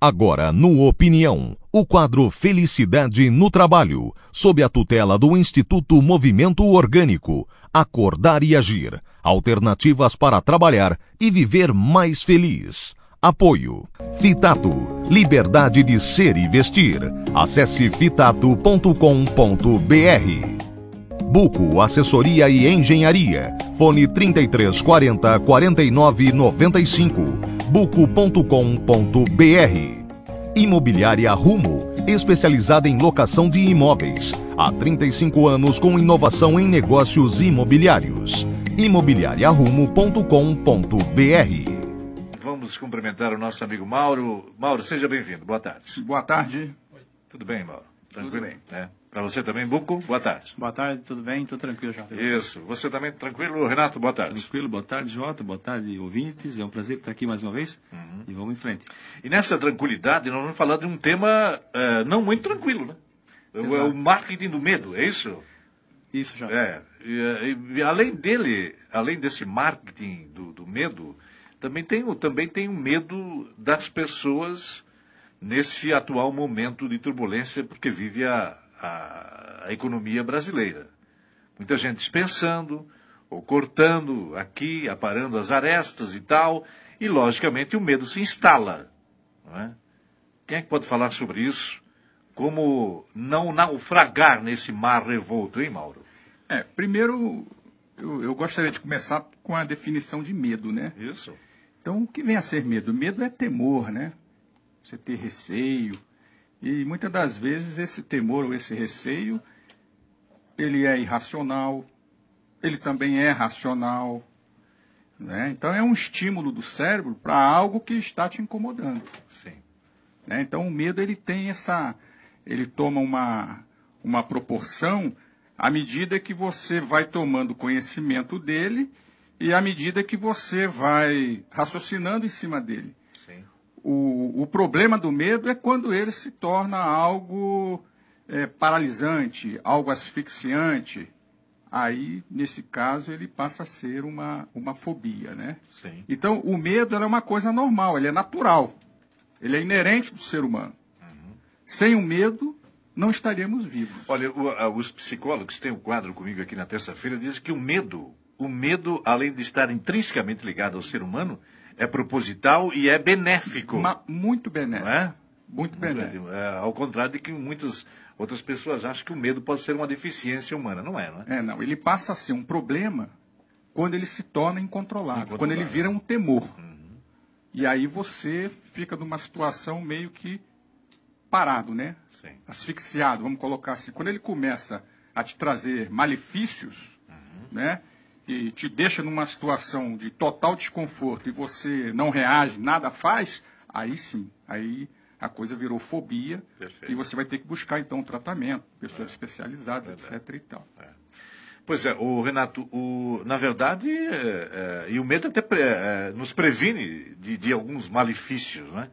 Agora, no Opinião, o quadro Felicidade no Trabalho, sob a tutela do Instituto Movimento Orgânico. Acordar e agir. Alternativas para trabalhar e viver mais feliz. Apoio. Fitato. Liberdade de ser e vestir. Acesse fitato.com.br. Buco Assessoria e Engenharia. Fone 3340 4995. buco.com.br. Imobiliária Rumo, especializada em locação de imóveis. Há 35 anos com inovação em negócios imobiliários. imobiliariarumo.com.br. Vamos cumprimentar o nosso amigo Mauro. Mauro, seja bem-vindo. Boa tarde. Boa tarde. Tudo bem, Mauro? Tranquilo? bem. É. Para você também, Buco, boa tarde. Boa tarde, tudo bem? Tudo tranquilo, Jota? Isso. Você também tranquilo, Renato? Boa tarde. Tranquilo, boa tarde, Jota. Boa tarde, ouvintes. É um prazer estar aqui mais uma vez. Uhum. E vamos em frente. E nessa tranquilidade, nós vamos falar de um tema eh, não muito tranquilo, né? É o- É o marketing do medo, é isso? Isso, Jota. É. E, eh, e além dele, além desse marketing do, do medo, também tem, o, também tem o medo das pessoas nesse atual momento de turbulência, porque vive a, a, a economia brasileira. Muita gente dispensando, ou cortando aqui, aparando as arestas e tal, e logicamente o medo se instala. É? Quem é que pode falar sobre isso? Como não naufragar nesse mar revolto, hein, Mauro? É, primeiro, eu, eu gostaria de começar com a definição de medo, né? Isso. Então, o que vem a ser medo? Medo é temor, né? Você ter receio. E muitas das vezes esse temor ou esse receio, ele é irracional, ele também é racional. Né? Então, é um estímulo do cérebro para algo que está te incomodando. Sim. né? Então o medo ele tem essa, ele toma uma, uma proporção à medida que você vai tomando conhecimento dele e à medida que você vai raciocinando em cima dele. O, o problema do medo é quando ele se torna algo é, paralisante, algo asfixiante. Aí, nesse caso, ele passa a ser uma, uma fobia, né? Sim. Então, o medo é uma coisa normal, ele é natural. Ele é inerente do ser humano. Sem o medo, não estaríamos vivos. Olha, o- os psicólogos têm um quadro comigo aqui na terça-feira, dizem que o medo, o medo, além de estar intrinsecamente ligado ao ser humano, é proposital e é benéfico. Ma- muito benéfico. É? Muito benéfico. É, ao contrário de que muitas outras pessoas acham que o medo pode ser uma deficiência humana. Não é, não é? É, não. Ele passa a ser um problema quando ele se torna incontrolável, Incontrolável. quando ele vira um temor. E aí você fica numa situação meio que parado, né? Sim. asfixiado, vamos colocar assim, quando ele começa a te trazer malefícios, né? E te deixa numa situação de total desconforto e você não reage, nada faz, aí sim, aí a coisa virou fobia Perfeito. e você vai ter que buscar então um tratamento, pessoas especializadas, etc. e tal. Pois é, o Renato, o, na verdade, é, é, e o medo até pre- é, nos previne de, de alguns malefícios, né?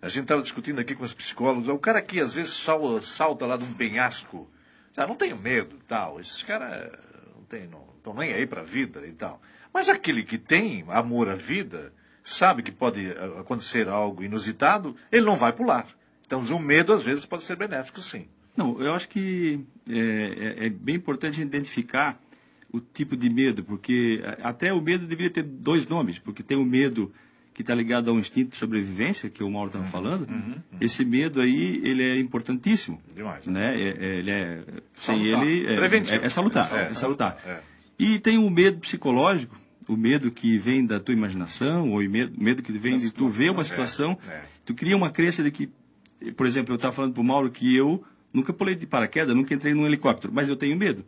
A gente estava discutindo aqui com os psicólogos, o cara que às vezes sal- salta lá de um penhasco, ah, não tenho medo tal, esses caras não tem- não estão nem aí para a vida e tal. Mas aquele que tem amor à vida, sabe que pode ah, acontecer algo inusitado, ele não vai pular. Então o medo às vezes pode ser benéfico, sim. Não, eu acho que é, é- é bem importante identificar o tipo de medo, porque até o medo deveria ter dois nomes, porque tem o medo que está ligado ao instinto de sobrevivência, que o Mauro estava falando. Esse medo aí, ele é importantíssimo. Demais. Né? É- é- ele é, sem Salutar. ele, é, Preventivo. é, é salutar. É, É, salutar. E tem o medo psicológico, o medo que vem da tua imaginação, ou o medo, medo que vem de tu ver uma situação, é, é. tu cria uma crença de que, por exemplo, eu estava falando para o Mauro que eu nunca pulei de paraquedas, nunca entrei num helicóptero, mas eu tenho medo.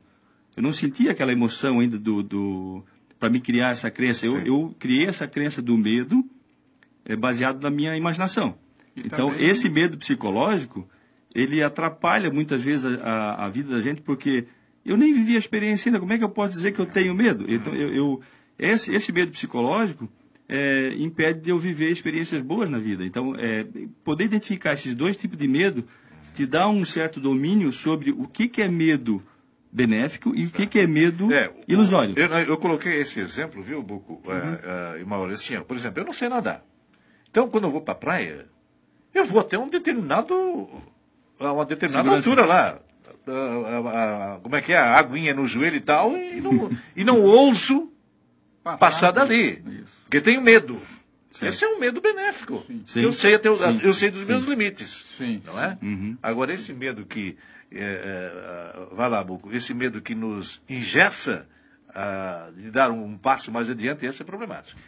Eu não sentia aquela emoção ainda do, do para me criar essa crença. Eu, eu criei essa crença do medo é, baseado na minha imaginação. E então, também- esse medo psicológico, ele atrapalha muitas vezes a, a- a vida da gente, porque eu nem vivi a experiência ainda. Como é que eu posso dizer que eu tenho medo? Então, eu, eu- esse, esse medo psicológico é, impede de eu viver experiências boas na vida. Então, é, poder identificar esses dois tipos de medo te dá um certo domínio sobre o que, que é medo benéfico e o que, que é medo É, ilusório. Eu, eu coloquei esse exemplo, viu, Buco, é, é, e Mauro, assim, ó, por exemplo, eu não sei nadar. Então, quando eu vou para a praia, eu vou até um determinado, uma determinada Segurança. altura lá. A- a- a- como é que é? A aguinha no joelho e tal, e não, e não ouso passar dali. Isso. Porque tenho medo. Sim. Esse é um medo benéfico. Sim. Eu sei até Sim. eu sei dos Sim. meus limites. Não é? Uhum. Agora, esse medo que. é, é, vai lá, Buco. Esse medo que nos ingessa ah, de dar um, passo mais adiante, esse é problemático.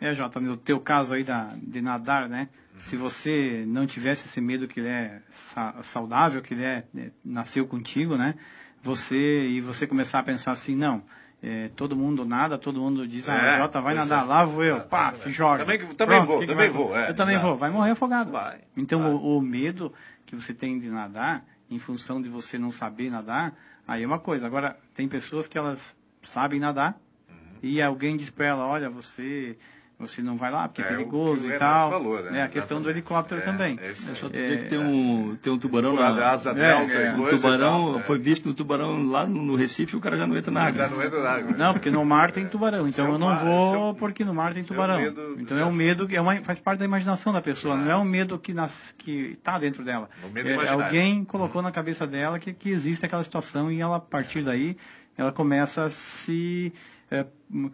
É, Jota, no teu caso aí da, de nadar, né? Se você não tivesse esse medo que ele é sa- saudável, que ele é, né, nasceu contigo, né? Você, e você começar a pensar assim, não, é, todo mundo nada, todo mundo diz, ah, É, Jota, vai nadar, é. lá vou eu, pá, se joga. Também- também Pronto, vou, que que também vai- vou, é, eu também vou, vai morrer afogado. Vai, então vai. O, o medo que você tem de nadar, em função de você não saber nadar, aí é uma coisa. Agora, tem pessoas que elas sabem nadar, Uhum. e alguém diz para ela, olha, você, você não vai lá porque é, É, o que perigoso o e tal. falou, né? É a questão do helicóptero É, também. é. Só É, dizer que tem um, tem um tubarão Por na, asa é, delta é, um e tubarão, tal, é. foi visto no tubarão lá no, Recife e o cara já não entra na água. Já não entra na água. Não, porque no mar tem tubarão, então é o eu não mar, é vou o- porque no mar tem é tubarão. medo então é um medo que é uma, faz parte da imaginação da pessoa, não é um medo que nas, que está dentro dela. É um É, alguém colocou na cabeça dela que, que existe aquela situação e ela a partir daí ela começa a se é,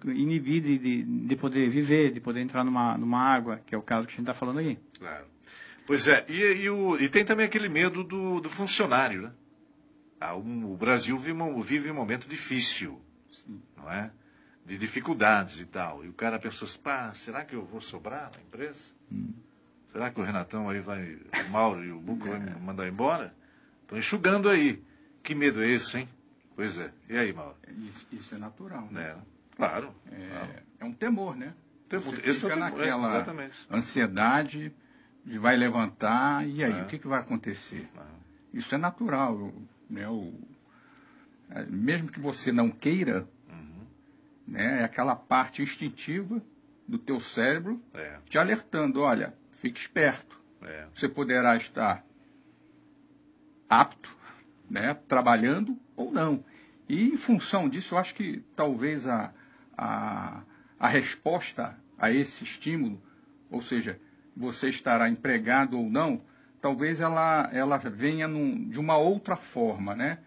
inibir de, de, de poder viver, de poder entrar numa, numa água, que é o caso que a gente está falando aí. Claro. Pois é, e, e o- e tem também aquele medo do, do funcionário, né? Ah, um- o Brasil vive, um- vive um momento difícil, não é? De dificuldades e tal. E o cara pensou assim, pá, será que eu vou sobrar na empresa? Será que o Renatão aí vai, o Mauro e o Buco vai me mandar embora? Estão enxugando aí. Que medo é esse, hein? Pois é. E aí, Mauro? Isso, isso é natural, né? Né? Claro. claro. É, é um temor, né? Temor. Você Esse é fica temor, naquela é, ansiedade de vai levantar e aí É. o que, que vai acontecer? Ah, Isso é natural, né? O, é, mesmo que você não queira, uhum. né? É aquela parte instintiva do teu cérebro É, te alertando, olha, fique esperto. é. Você poderá estar apto, né, trabalhando ou não. E em função disso, eu acho que talvez a, a, a resposta a esse estímulo, ou seja, você estará empregado ou não, talvez ela, ela venha num- de uma outra forma, né?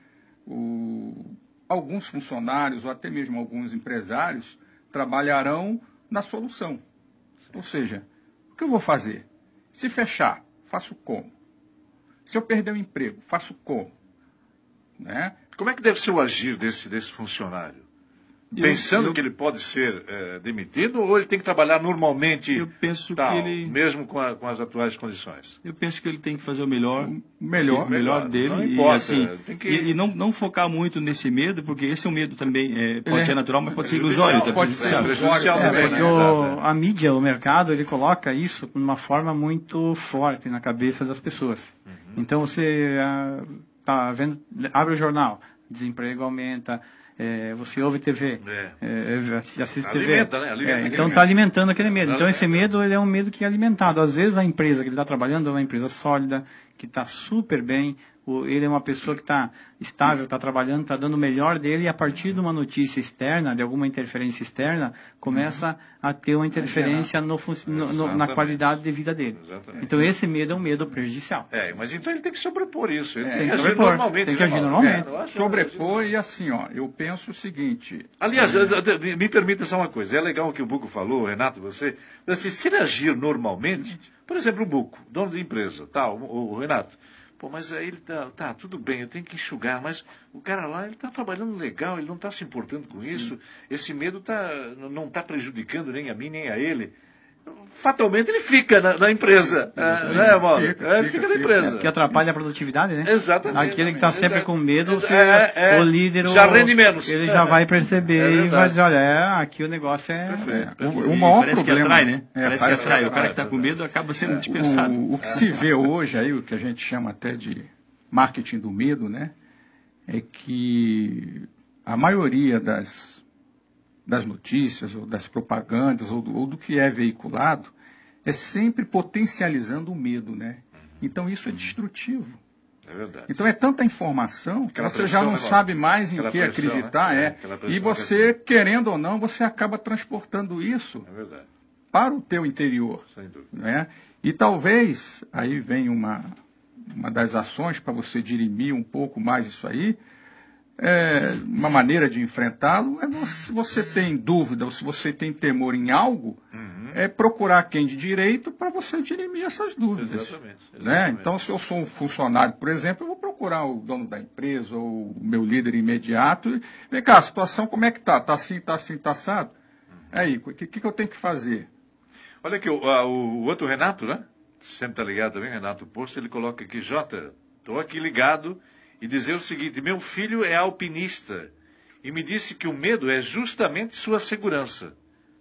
O- alguns funcionários ou até mesmo alguns empresários trabalharão na solução. Ou seja, o que eu vou fazer? Se fechar, faço como? Se eu perder o emprego, faço como? Né? Como é que deve ser o agir desse, desse funcionário? Eu- Pensando eu- que ele pode ser eh, demitido ou ele tem que trabalhar normalmente, Eu penso tal, que ele. mesmo com, a- com as atuais condições? Eu penso que ele tem que fazer o melhor, Melhor, o melhor dele não e importa, assim tem que- e, e não, não focar muito nesse medo, porque esse é um medo também é, pode é ser natural, mas pode ser ilusório, tá pode ser prejudicial. É, também, Porque né? o- é. a mídia, o mercado, ele coloca isso de uma forma muito forte na cabeça das pessoas. Uhum. Então você ah, tá vendo, abre o jornal, desemprego aumenta, eh, você ouve TV, É. eh, assiste TV. Alimenta, né? Alimenta É, então está alimentando aquele medo. Então esse medo ele é um medo que é alimentado. Às vezes a empresa que ele está trabalhando é uma empresa sólida, que está super bem, o- ele é uma pessoa que está estável, está trabalhando, está dando o melhor dele e a partir de uma notícia externa, de alguma interferência externa, começa a ter uma interferência no no- no- na qualidade de vida dele. Exatamente. Então esse medo é um medo prejudicial. É, mas então ele tem que sobrepor isso. Ele É, tem que sobrepor, normalmente. tem que agir normalmente. É, sobrepor e assim, ó, eu penso o seguinte. Aliás, eh, me permita só uma coisa. É legal o que o Buco falou, Renato, você. Assim, se ele agir normalmente, por exemplo, o Buco, dono de empresa, tá, o, o Renato. Pô, mas aí ele tá, tá, tudo bem, eu tenho que enxugar, mas o cara lá, ele tá trabalhando legal, ele não está se importando com isso. Esse medo tá, não está prejudicando nem a mim, nem a ele. Fatalmente ele fica na, na empresa, é, né, Mauro? Fica, É, fica, fica na fica. empreza. Porque atrapalha a produtividade, né? Exatamente. Aquele que está sempre Exato. com medo, você- é, é. o líder, Já o- rende menos. ele já vai perceber É e vai dizer, olha, é, aqui o negócio é... Perfeito. O, E o maior parece problema que atrai, né? É, parece, parece que atrai. que O cara que atrai, está com medo acaba sendo dispensado. O, o que se vê hoje aí, o que a gente chama até de marketing do medo, né? É que a maioria das, das notícias, ou das propagandas, ou do, ou do que é veiculado, é sempre potencializando o medo, né? Então isso é destrutivo. É verdade. Então é tanta informação que você já não né, sabe mais em Aquela que pressão, acreditar, né? É, é. E você, querendo ou não, você acaba transportando isso É para o teu interior Sem dúvida. né? E talvez, aí vem uma, uma das ações para você dirimir um pouco mais isso aí, é, uma maneira de enfrentá-lo é se você tem dúvida ou se você tem temor em algo, uhum. é procurar quem de direito para você dirimir essas dúvidas. Exatamente, né? exatamente. Né? Então, se eu sou um funcionário, por exemplo, eu vou procurar o dono da empresa ou o meu líder imediato e vem cá, a situação como é que tá? Tá assim, tá assim, tá assado? Uhum. Aí, o que, que eu tenho que fazer? Olha aqui, o, o, o outro Renato, né? Sempre está ligado também, Renato Posto, ele coloca aqui, Jota, estou aqui ligado e dizer o seguinte: meu filho é alpinista e me disse que o medo é justamente sua segurança.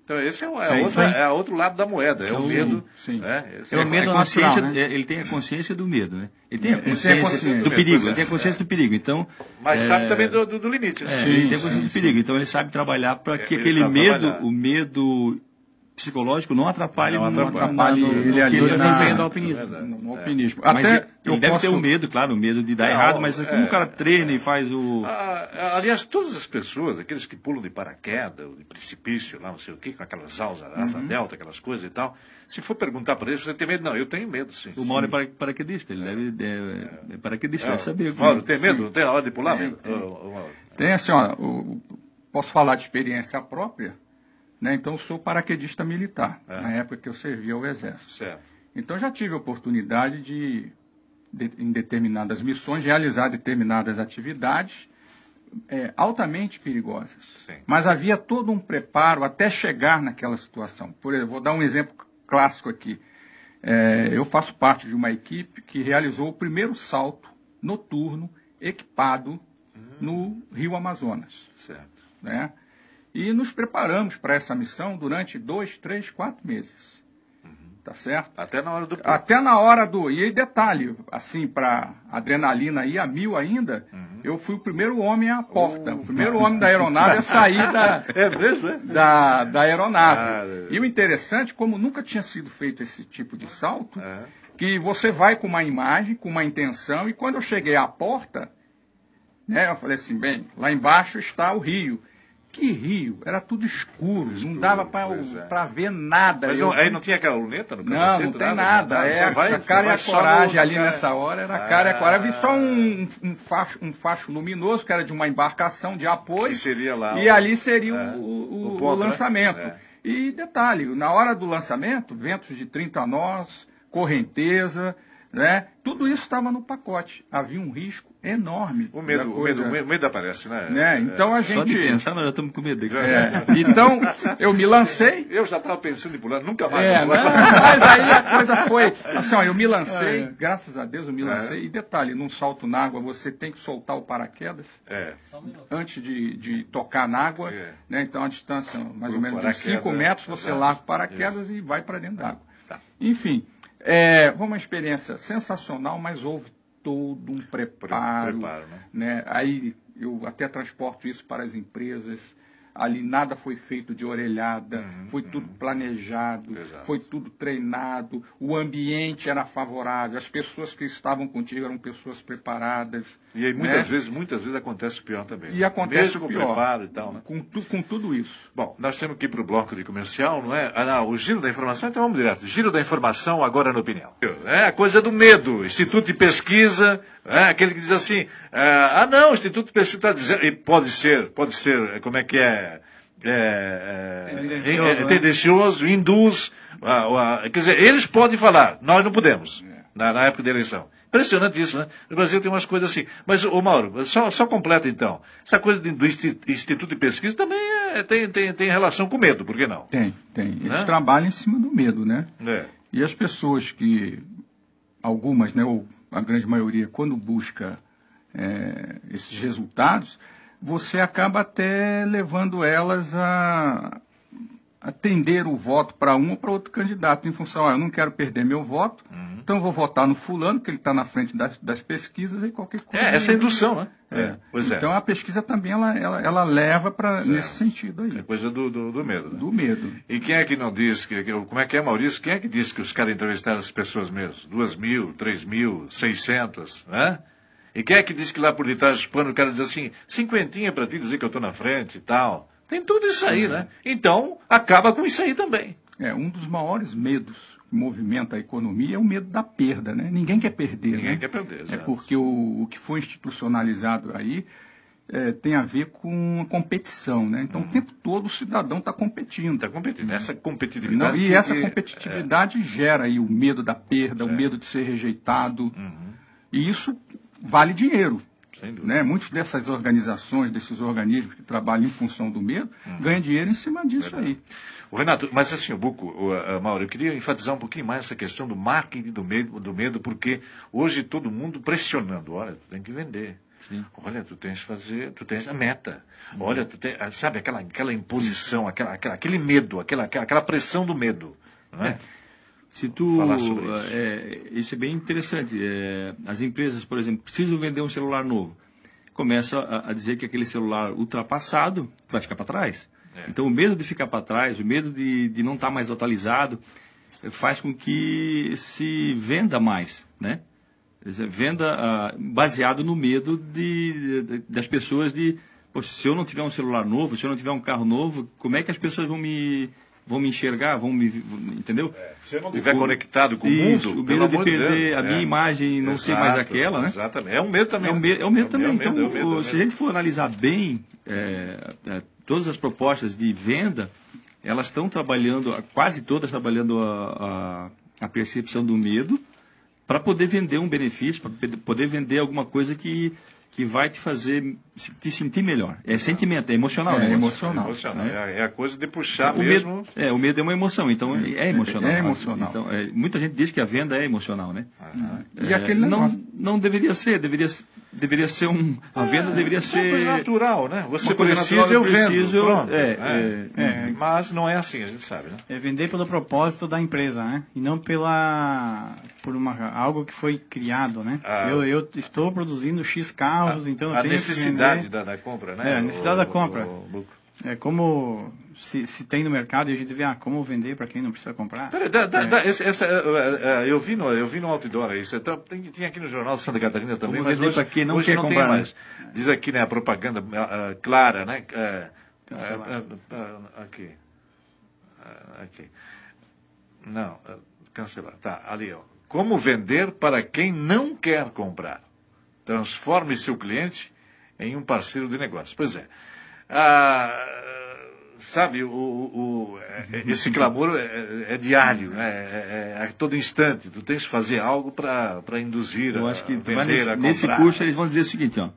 Então esse é, o, é, é, outra, é outro lado da moeda, é o medo. Sim. Né? É, o medo, é consciência, né? ele tem a consciência do medo, né? Ele tem a consciência, consciência do perigo, ele tem a consciência do perigo. Então, mas sabe também do, do, do limite. Né? ele tem a consciência do perigo. Então ele sabe trabalhar para que aquele medo, trabalhar. o medo psicológico não atrapalhe, não atrapalhe, não ele ali no desempenho do alpinismo. É no, no alpinismo. Até mas ele, ele deve posso... ter o medo, claro, o medo de dar errado, mas é, como o cara treina e faz o. Ah, aliás, todas as pessoas, aqueles que pulam de paraquedas, de precipício, lá não sei o quê, com aquelas asas, asa uhum. delta, aquelas coisas e tal, se for perguntar para eles, você tem medo? Não, eu tenho medo, sim. O Mauro é paraquedista, ele deve. É, é paraquedista, deve saber. Mauro, tem medo? Não tem na hora de pular? Tem, tem assim, ó, posso falar de experiência própria? Né? Então, eu sou paraquedista militar, é. na época que eu servia ao Exército. Certo. Então, já tive a oportunidade de, de em determinadas missões, realizar determinadas atividades é, altamente perigosas. Sim. Mas havia todo um preparo até chegar naquela situação. Por exemplo, vou dar um exemplo clássico aqui. É, eu faço parte de uma equipe que realizou o primeiro salto noturno equipado hum. no Rio Amazonas. Certo. Né? E nos preparamos para essa missão durante dois, três, quatro meses. Uhum. Tá certo? Até na hora do. Até na hora do. E aí, detalhe, assim, para adrenalina ir a mil ainda, uhum. eu fui o primeiro homem à porta. Oh. O primeiro homem da aeronave a sair da, é mesmo, é? da, da aeronave. Ah. E o interessante, como nunca tinha sido feito esse tipo de salto, é. que você vai com uma imagem, com uma intenção, e quando eu cheguei à porta, né, eu falei assim, bem, lá embaixo está o rio. Que rio? Era tudo escuro, escuro não dava para é. ver nada. Mas não, aí não tinha aquela luneta no Não, não tem nada. nada. É, vai, a cara e a coragem ali cara. nessa hora, era a cara e a coragem. Vi só um, um, facho, um facho luminoso, que era de uma embarcação de apoio. Que seria lá. E o... ali seria é. o, o, o, ponto, o, né? lançamento. Né? E detalhe, na hora do lançamento, ventos de 30 nós, correnteza, né? Tudo isso estava no pacote. Havia um risco enorme. O medo, o medo, o medo aparece, né? né? Então a gente. Só de pensar, nós já estamos com medo. É. Então, eu me lancei. Eu já estava pensando em pular, nunca mais. É, não, mas aí a coisa foi. Assim, ó, eu me lancei, é. graças a Deus eu me é. lancei. É. E detalhe, num salto na água, você tem que soltar o paraquedas é. antes de, de tocar na água. É. Né? Então a distância, mais ou menos de 5 metros, você larga o paraquedas e vai para dentro d'água. Tá. Enfim. É, foi uma experiência sensacional, mas houve todo um preparo. preparo né? né? Aí eu até transporto isso para as empresas ali nada foi feito de orelhada, uhum, foi tudo uhum. planejado, Exato. foi tudo treinado, o ambiente era favorável, as pessoas que estavam contigo eram pessoas preparadas. E aí muitas né? vezes, muitas vezes acontece o pior também. E né? acontece Mesmo o pior. preparo e tal, né? Com, tu, com tudo isso. Bom, nós temos que ir para o bloco de comercial, não é? Ah, não, o giro da informação, então vamos direto. Giro da informação agora na opinião. É a coisa do medo. Instituto de pesquisa, é, aquele que diz assim, ah, ah não, o Instituto de pesquisa está dizendo, e pode ser, pode ser, como é que é? É, é, tendencioso, é, né? tendencioso induz. quer dizer, eles podem falar, nós não podemos, é. na, na, época da eleição. Impressionante isso, né? No Brasil tem umas coisas assim. Mas, ô Mauro, só, só completa então. Essa coisa do Instituto de Pesquisa também é, tem, tem, tem relação com medo, por que não? Tem, tem. Eles né? trabalham em cima do medo, né? É. E as pessoas que, algumas, né, ou a grande maioria, quando busca é, esses resultados, você acaba até levando elas a atender o voto para um ou para outro candidato, em função, ah, eu não quero perder meu voto, uhum. então eu vou votar no fulano, que ele está na frente das, das, pesquisas e qualquer coisa. É, essa é indução, né? É. é. Pois é. então a pesquisa também ela, ela, ela leva para nesse sentido aí. É coisa do, do, do, medo. Né? Do medo. E quem é que não diz, que, como é que é, Maurício? Quem é que diz que os caras entrevistaram as pessoas mesmo? Duas mil, três mil, seiscentas, né? E quem é que diz que lá por detrás do pano o cara diz assim, cinquentinha para ti dizer que eu estou na frente e tal. Tem tudo isso aí, né? Então, acaba com isso aí também. É, um dos maiores medos movimenta a economia é o medo da perda, né? Ninguém quer perder, Ninguém né? quer perder, É exato. porque o, o que foi institucionalizado aí é, tem a ver com a competição, né? Então o tempo todo o cidadão está competindo. Está competindo. Essa Não, competitividade. e que- essa que- competitividade gera aí o medo da perda, o medo de ser rejeitado. Uhum. E isso vale dinheiro. Né? Muitas dessas organizações, desses organismos que trabalham em função do medo, Uhum. ganham dinheiro em cima disso aí. O Renato, mas assim, o Buco, o, a- Mauro, eu queria enfatizar um pouquinho mais essa questão do marketing do medo, do medo, porque hoje todo mundo pressionando, olha, tu tem que vender. Olha, tu tens que fazer, tu tens a meta. Uhum. Olha, tu ah, sabe, aquela, aquela imposição, aquela, aquela, aquele medo, aquela, aquela, pressão do medo. Não é? Se tu. Falar sobre isso. É, isso é bem interessante. É, as empresas, por exemplo, precisam vender um celular novo. Começa a, a dizer que aquele celular ultrapassado vai ficar para trás. É. Então, o medo de ficar para trás, o medo de, de não estar mais atualizado, faz com que se venda mais, né? Venda ah, baseado no medo de, de- das pessoas de, se eu não tiver um celular novo, se eu não tiver um carro novo, como é que as pessoas vão me, vão me enxergar, vão me, entendeu? Se eu não estiver conectado com Isso, o mundo, o medo de perder Deus, a minha é. imagem e não ser mais Exato, aquela, né? Exatamente. É um medo também. É o medo, é o medo também. É medo, então, é medo, é o se a gente for analisar bem é, é, todas as propostas de venda, elas estão trabalhando, quase todas trabalhando a, a, a percepção do medo para poder vender um benefício, para poder vender alguma coisa que, que vai te fazer te sentir melhor. É sentimento, é emocional. É né? emocional. É, emocional. É, a- é a coisa de puxar O mesmo. medo, é, o medo é uma emoção, então é emocional. É emocional. Então, é, muita gente diz que a venda é emocional, né? E É, aquele não, negócio. Não deveria ser, deveria, deveria ser um. A venda deveria É uma coisa ser. natural, né? Você uma coisa precisa, natural, eu eu vendo. preciso, eu- pronto. é, É, é. Mas não é assim, a gente sabe, né? É vender pelo propósito da empresa, né? E não pela por uma algo que foi criado, né? Ah. eu, eu estou produzindo X carros, então eu a tenho necessidade que vender. da, da compra, né? É, a necessidade da compra. O- o- o- É como se, se tem no mercado e a gente vê, ah, como vender para quem não precisa comprar. Peraí, dá, dá, É. dá, esse- essa, é, é, eu, vi no, eu vi no outdoor você tá, tem, tinha aqui no Jornal de Santa Catarina também, Como mas hoje, pra quem não hoje quer não comprar, tem né? mais. Diz aqui, né, a propaganda ah, clara, né? é, ah, ah, aqui. Aqui. Não, cancelar. Tá, ali, ó. Como vender para quem não quer comprar? Transforme seu cliente em um parceiro de negócio. Pois é. Ah, sabe, o, o- o- é- esse clamor é, é diário, né? é, é a todo instante. Tu tens que fazer algo para induzir Eu a acho que vender, nesse, nesse curso eles vão dizer o seguinte, ó.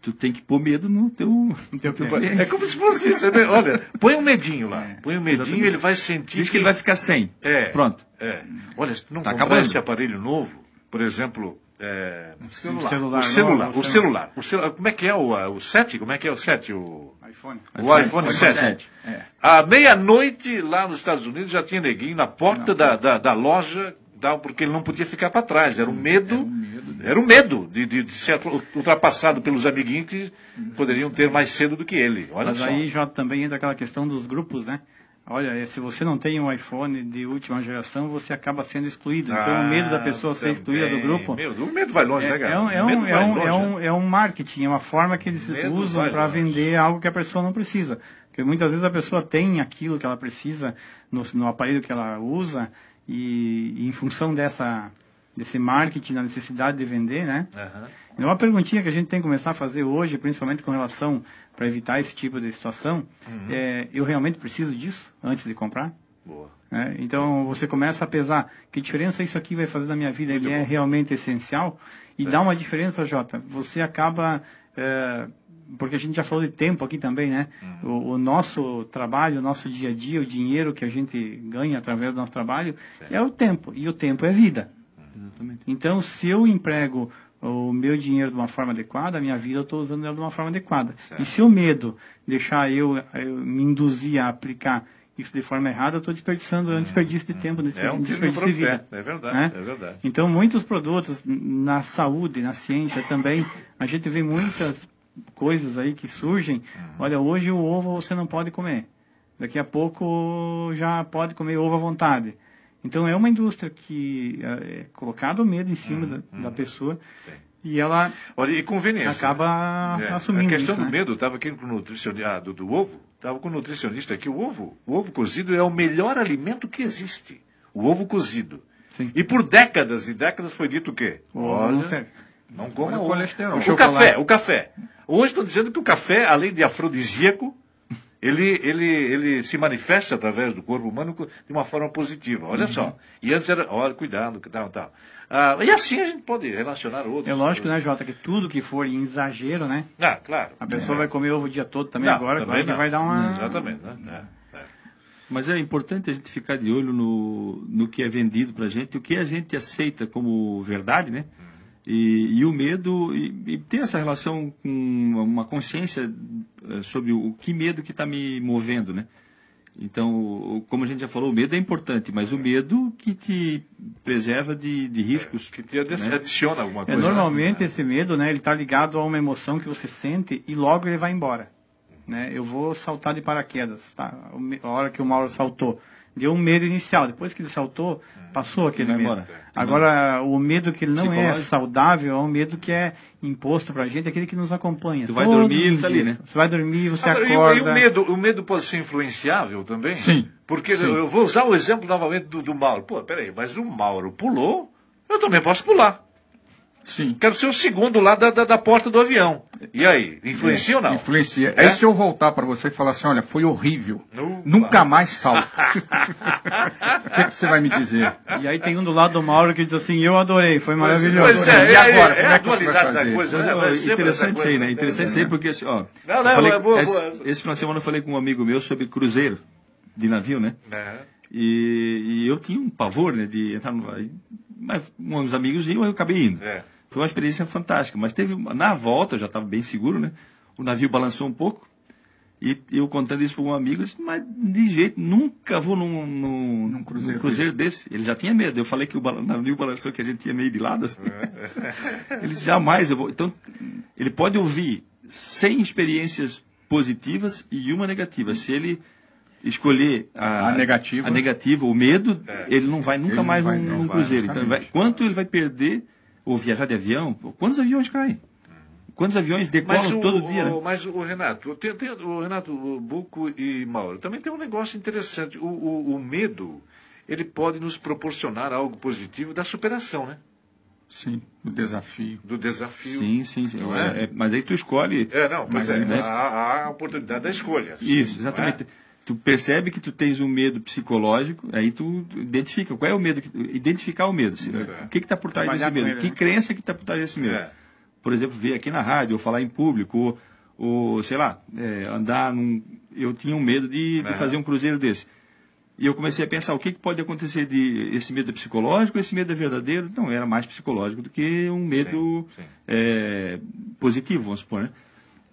Tu tem que pôr medo no teu, no teu cliente. É como se fosse isso. é, Olha, põe um medinho lá. É, Põe um medinho exatamente. ele vai sentir. Diz que ele vai ficar sem. É. Pronto. É. Olha, se tu não Tá comprar acabando. esse aparelho novo, por exemplo, é, celular. celular o celular, novo, o celular, o celular, como é que é o, o 7? Como é que é o 7? O, iPhone. o iPhone 7. 7. É. À meia-noite, lá nos Estados Unidos, já tinha neguinho na porta da, da, da loja, porque ele não podia ficar para trás. Era um medo, Era um medo era um medo de, de, de ser ultrapassado pelos amiguinhos que poderiam ter mais cedo do que ele. Olha Mas só. aí já também entra aquela questão dos grupos, né? Olha, eh, se você não tem um iPhone de última geração, você acaba sendo excluído. Então o medo da pessoa ser excluída do Ah, também. grupo Meu, o medo vai longe, é, né, cara? é um, é, um, é, um, longe, é, né? um, é um marketing, é uma forma que eles Medo usam para vender algo que a pessoa não precisa. Porque muitas vezes a pessoa tem aquilo que ela precisa no, no aparelho que ela usa e, e em função dessa, desse marketing, da necessidade de vender, né? Aham. E uma perguntinha que a gente tem que começar a fazer hoje, principalmente com relação para evitar esse tipo de situação, Uhum. é, eu realmente preciso disso antes de comprar? Boa. né? Então você começa a pesar que diferença isso aqui vai fazer na minha vida, ele é realmente essencial e dá uma diferença, Jota. Você acaba é, porque a gente já falou de tempo aqui também, né? O, o nosso trabalho, o nosso dia a dia, o dinheiro que a gente ganha através do nosso trabalho é o tempo e o tempo é vida. Exatamente. Então, se eu emprego o meu dinheiro de uma forma adequada, a minha vida eu estou usando ela de uma forma adequada. E se o medo deixar eu, eu me induzir a aplicar isso de forma errada, eu estou desperdiçando, é um desperdício de tempo, um É um desperdício de vida. É verdade, né? é verdade. Então, muitos produtos na saúde, na ciência também, a gente vê muitas coisas aí que surgem. Olha, hoje o ovo você não pode comer. Daqui a pouco já pode comer ovo à vontade. Então, é uma indústria que é colocado o medo em cima da, da pessoa Sim. e ela Olha, e conveniência. acaba É, assumindo A questão isso, do né? medo, eu estava aqui com o nutricionista ah, do, do ovo, estava com o nutricionista aqui, o ovo, o ovo cozido é o melhor alimento que existe. o ovo cozido. Sim. E por décadas e décadas foi dito o quê? O ovo não serve. não coma Olha o ovo. colesterol. O, Chocolate. café, o café. Hoje estou dizendo que o café, além de afrodisíaco, ele, ele, ele se manifesta através do corpo humano de uma forma positiva. Olha Uhum. só. E antes era, olha, cuidado, que tal, tal. Ah, e assim a gente pode relacionar outros. É lógico, né, Jota, que tudo que for em exagero, né? Ah, claro. A pessoa vai comer ovo o dia todo também Não, agora, também claro vai dar uma. Exatamente, né? É, é. Mas é importante a gente ficar de olho no, no que é vendido para a gente, o que a gente aceita como verdade, né? E, e o medo, e, e ter essa relação com uma consciência eh, sobre o que medo que está me movendo, né? Então, como a gente já falou, o medo é importante, mas o medo que te preserva de, de riscos. Que te né? adiciona alguma É, coisa. normalmente né? esse medo, né, ele tá ligado a uma emoção que você sente e logo ele vai embora. Né? Eu vou saltar de paraquedas, tá? A hora que o Mauro saltou, deu um medo inicial. Depois que ele saltou, passou aquele Vai medo. embora. Agora, o medo que ele não é saudável é um medo que é imposto pra gente, aquele que nos acompanha. Tu vai dormir, ele tá ali, né? Você vai dormir, você Agora, e acorda. E o medo, o medo pode ser influenciável também? Sim. Porque eu vou usar o exemplo novamente do, do Mauro. Pô, peraí, mas o Mauro pulou, eu também posso pular. Sim. Quero ser o segundo lá da, da, da porta do avião. E aí, influencia ou não? Influencia. É? É se eu voltar para você e falar assim, olha, foi horrível. Não. Nunca mais salto. O que, que você vai me dizer? E aí tem um do lado do Mauro que diz assim, eu adorei, foi maravilhoso. Pois é, E é, agora, é, como a é que você vai fazer? coisa, né? interessante essa isso aí, coisa, né? Interessante isso aí, porque assim, ó. Não, eu não, falei- é boa, esse, boa. esse final de semana eu falei com um amigo meu sobre cruzeiro de navio, né? É. E, e eu tinha um pavor, né, de entrar no. aí, Mas uns amigos iam, eu acabei indo. É. Foi uma experiência fantástica. Mas teve. Na volta, eu já estava bem seguro, né? O navio balançou um pouco. E eu contando isso para um amigo, eu disse, mas de jeito, nunca vou num, num, Num cruzeiro num cruzeiro desse. Ele já tinha medo. Eu falei que o navio balançou, que a gente tinha meio de lado. Assim. ele disse, jamais eu vou. Então, ele pode ouvir 100 experiências positivas e uma negativa. Se ele escolher a, A negativa. a negativa, o medo, É. ele não vai nunca Ele mais num, num vai, cruzeiro. Então, vai- quanto ele vai perder ou viajar de avião? Quantos aviões caem? Quantos aviões decolam o, todo dia? né? mas o Renato, tem, tem- o Renato o Buco e Mauro, também tem um negócio interessante. O, o- o medo, ele pode nos proporcionar algo positivo da superação, né? Sim, o desafio. Do desafio. Sim, sim, sim. É, é? é, mas aí tu escolhe. É, não, mas Mas é, né? há a oportunidade da escolha. Isso, exatamente. Tu percebe que tu tens um medo psicológico, aí tu identifica. Qual é o medo? que- Identificar o medo. Se- É. O que está por trás Trabalhar desse medo? ele, que né? crença que está por trás desse medo? É. Por exemplo, vir aqui na rádio, ou falar em público, ou, ou, sei lá, é, andar num. Eu tinha um medo de, de É. fazer um cruzeiro desse. E eu comecei a pensar, o que, que pode acontecer de esse medo é psicológico, esse medo é verdadeiro? Não, era mais psicológico do que um medo Sim, sim. é, positivo, vamos supor, né?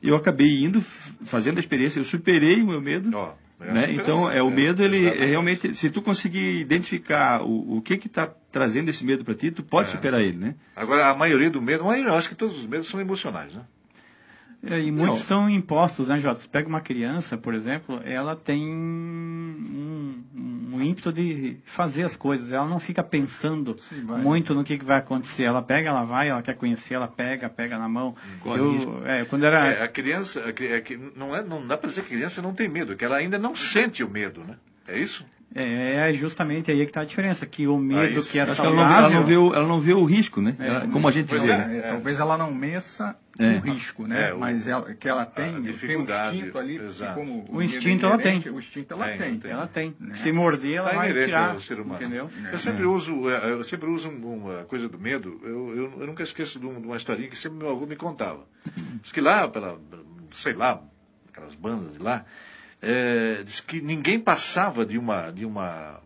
Eu acabei indo, fazendo a experiência, eu superei o meu medo, a né? Então, é, o medo, ele é realmente, se tu conseguir identificar o, o que que está trazendo esse medo para ti, tu pode É. superar ele, né? Agora, a maioria do medo, a maioria, eu acho que todos os medos são emocionais, né? É, e muitos Não. são impostos, né, Jota? Você pega uma criança, por exemplo, ela tem um, um ímpeto de fazer as coisas. Ela não fica pensando Sim, muito no que, que vai acontecer. Ela pega, ela vai, ela quer conhecer, ela pega, pega na mão. Eu, é, quando era... É, a criança, a é não, é, não dá para dizer que a criança não tem medo, que ela ainda não sente o medo, né? É isso? É, é justamente aí que está a diferença, que o medo isso. que é Acho que ela, não, saudável... ela, não vê o, ela não vê o risco, né? É. Ela- como a gente vê, é. né? É, Talvez ela não meça É. o risco, né? É, o- Mas ela, que ela tem, tem um instinto ali, como O medo instinto ela tem. O instinto ela Tem. Ela tem. Né? Se morder, ela Tá vai tirar. ser humano. Entendeu? Eu sempre uso, é, eu sempre uso um- uma coisa do medo. Eu, eu, eu nunca esqueço de, de uma historinha que sempre meu avô me contava. Diz que lá, pela, sei lá, aquelas bandas de lá, é, diz que ninguém passava de uma, de uma,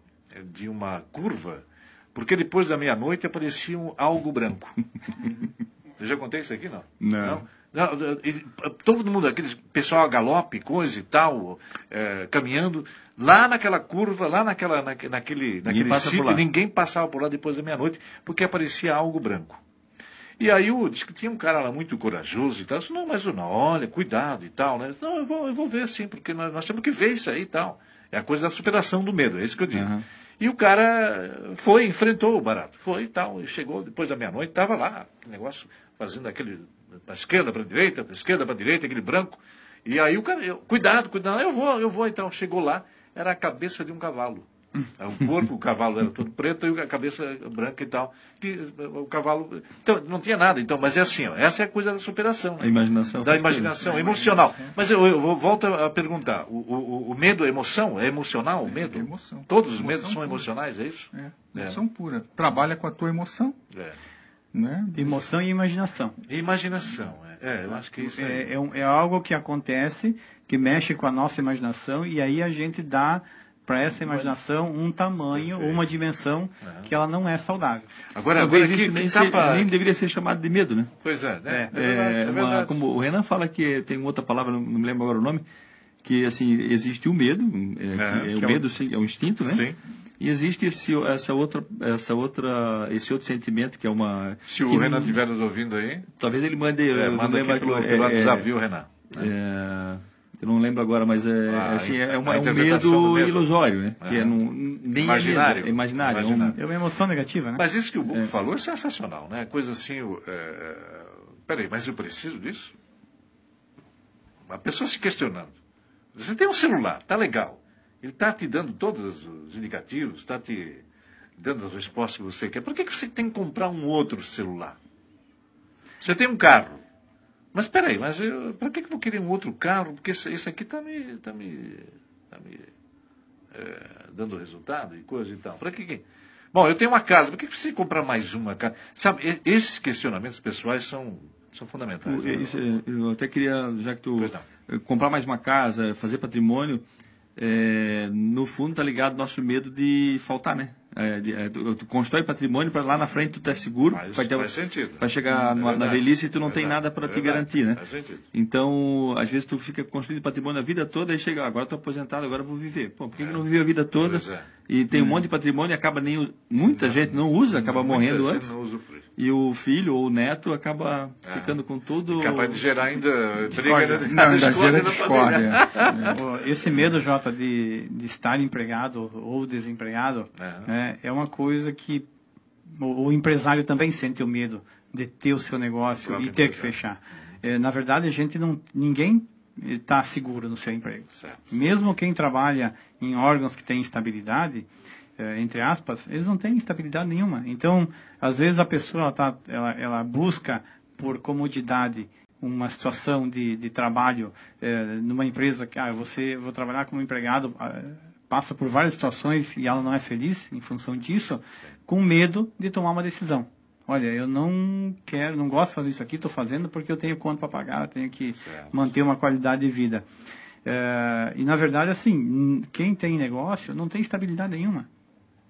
de uma curva, porque depois da meia-noite aparecia um algo branco. Eu já contei isso aqui, não? Não. Não, ele- todo mundo, aqueles pessoal a galope, coisa e tal, é, caminhando, lá naquela curva, lá naquela, naque- naquele, naquele sítio, lá. ninguém passava por lá depois da meia-noite, porque aparecia algo branco. E aí o, diz que tinha um cara lá muito corajoso e tal, disse, não, mas não, olha, cuidado e tal, né? Não, eu vou, eu vou ver sim, porque nós, nós temos que ver isso aí e tal. É a coisa da superação do medo, é isso que eu digo. Aham. E o cara foi, enfrentou o barato, foi e tal, e chegou depois da meia-noite, estava lá, negócio fazendo aquele, da esquerda para a direita, da esquerda para a direita, aquele branco. E aí o cara, eu, cuidado, cuidado, eu vou, eu vou e tal. Chegou lá, era a cabeça de um cavalo. O corpo, o cavalo era todo preto e a cabeça branca e tal. E, o cavalo. Então, não tinha nada. Então, mas é assim, ó, essa é a coisa da superação. Né? A imaginação. Da imaginação, emocional. Mas eu, eu volto a perguntar: o, o, o medo é emoção? É emocional o medo? É emoção. Todos os Emoção medos são pura. emocionais, é isso? É, emoção pura. Trabalha com a tua emoção, É. né? Emoção e imaginação. Imaginação, é. É, eu acho que isso é. É, é, um- é algo que acontece, que mexe com a nossa imaginação, e aí a gente dá para essa imaginação um tamanho, Perfeito. uma dimensão que ela não é saudável. Agora, agora isso que, nem, que ser- nem deveria ser chamado de medo, né? Pois é, né? É, É, verdade, é É, uma- verdade. como o Renan fala que tem outra palavra, não me lembro agora o nome, que assim existe o medo, é, É, que é que o é medo sim, é um instinto, né? Sim. E existe esse, essa outra, essa outra, esse outro sentimento que é uma. Se o Renan estiver nos ouvindo aí, Talvez ele mande. é, manda pelo, pelo é, WhatsApp, é, viu, Renan? é, eu não lembro agora, mas é, Ah, assim, é, uma- é um medo, medo. ilusório, né? Que é num, nem Imaginário. É, medo, é imaginário. é um- Imaginário. É uma emoção negativa, né? Mas isso que o Buco falou é sensacional, né? Coisa assim, é, peraí, mas eu preciso disso? A pessoa se questionando. Você tem um celular, tá legal. Ele está te dando todos os indicativos, está te dando as respostas que você quer. Por que, que você tem que comprar um outro celular? Você tem um carro. Mas peraí, mas eu, para que, que eu vou querer um outro carro? Porque esse, esse aqui está me, tá me, tá me é, dando resultado e coisa e tal. Para que, que. Bom, eu tenho uma casa, por que que precisa comprar mais uma casa? Sabe, esses questionamentos pessoais são, são fundamentais. O- isso, é, eu até queria, já que tu eh, comprar mais uma casa, fazer patrimônio, é, no fundo tá ligado ao nosso medo de faltar, né? É, de- é, tu, tu constrói patrimônio para lá na frente tu tá seguro, vai, ter- faz sentido. vai chegar É na verdade, velhice e tu não é tem nada para é te verdade, garantir, né? faz sentido. Então, às vezes tu fica construindo patrimônio a vida toda e chega, agora estou aposentado, agora vou viver. Pô, por que, que não viveu a vida toda? É. E tem um monte de patrimônio e acaba nem muita gente não usa, acaba Muita morrendo gente antes. Não. E o filho ou o neto acaba ficando com tudo. É. Capaz de gerar ainda Discórdia. briga, Não, discórdia gera na discórdia. O- Esse medo, Jota, de, de estar empregado ou desempregado, É. né, é uma coisa que o, o empresário também sente o medo de ter o seu negócio e ter que fechar. É, na verdade, a gente não, ninguém está seguro no seu emprego. Certo. Mesmo quem trabalha em órgãos que têm estabilidade, eh, entre aspas, eles não têm estabilidade nenhuma. Então, às vezes a pessoa ela, tá, ela, ela busca por comodidade uma situação de, de trabalho eh, numa empresa que ah, você vou trabalhar como empregado ah, passa por várias situações e ela não é feliz em função disso com medo de tomar uma decisão olha eu não quero não gosto de fazer isso aqui estou fazendo porque eu tenho conta para pagar eu tenho que Certo. manter uma qualidade de vida Eh, e na verdade assim quem tem negócio não tem estabilidade nenhuma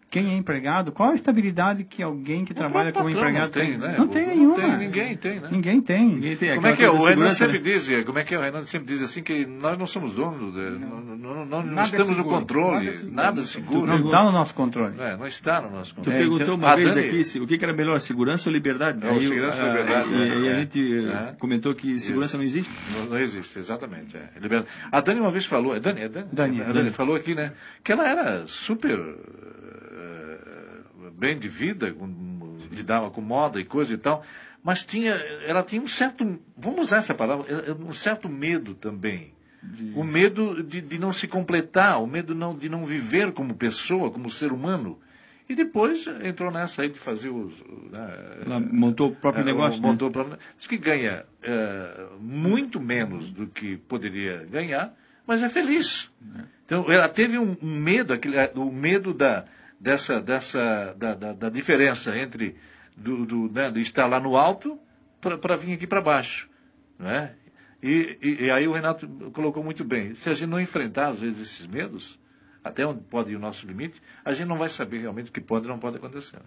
quem é empregado, qual a estabilidade que alguém que trabalha como empregado não tem, né? Não tem Não nenhuma. tem, ninguém tem, né? Ninguém tem. Ninguém tem Como é que é? O Renan sempre né? diz, como é que é? O Renan sempre diz assim que nós não somos donos, de, não, não, não, não é estamos no controle, nada é seguro. nada Não- seguro. Não está no nosso controle. É, não está no nosso Tu controle. perguntou então, uma a vez Dani- aqui se, o que, que era melhor, segurança ou liberdade? É, segurança ou ah, liberdade, E, é, é. a gente eh, É. comentou que segurança não existe. Não, existe, exatamente. É. A Dani uma vez falou, é Dani, é Dani? Dani, a Dani, falou aqui, né, que ela era super bem de vida, lidava com moda e coisa e tal, mas tinha, ela tinha um certo, vamos usar essa palavra, eh, um certo medo também. O medo de, de não se completar, o medo não, de não viver como pessoa, como ser humano. E depois entrou nessa aí de fazer os. né, montou o próprio é, negócio. Montou o próprio Diz que ganha é, muito menos do que poderia ganhar, mas é feliz. Então, ela teve um, medo, aquele, é, o medo da, dessa, dessa, da, da, da diferença entre do, do, né, estar lá no alto para vir aqui para baixo. Né? E, e, e aí o Renato colocou muito bem. Se a gente não enfrentar, às vezes, esses medos, até onde pode ir o nosso limite, a gente não vai saber realmente o que pode e não pode acontecer.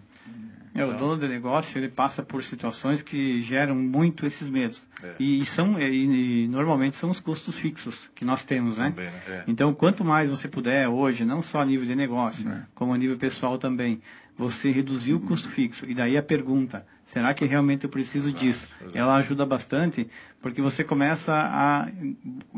É, o dono do negócio ele passa por situações que geram muito esses medos. É. E, e são e, e normalmente são os custos fixos que nós temos, né? Também? É. Então, quanto mais você puder hoje, não só a nível de negócio, como a nível pessoal também, você reduzir o custo fixo. E daí a pergunta, será que realmente eu preciso disso? Ela ajuda bastante, porque você começa a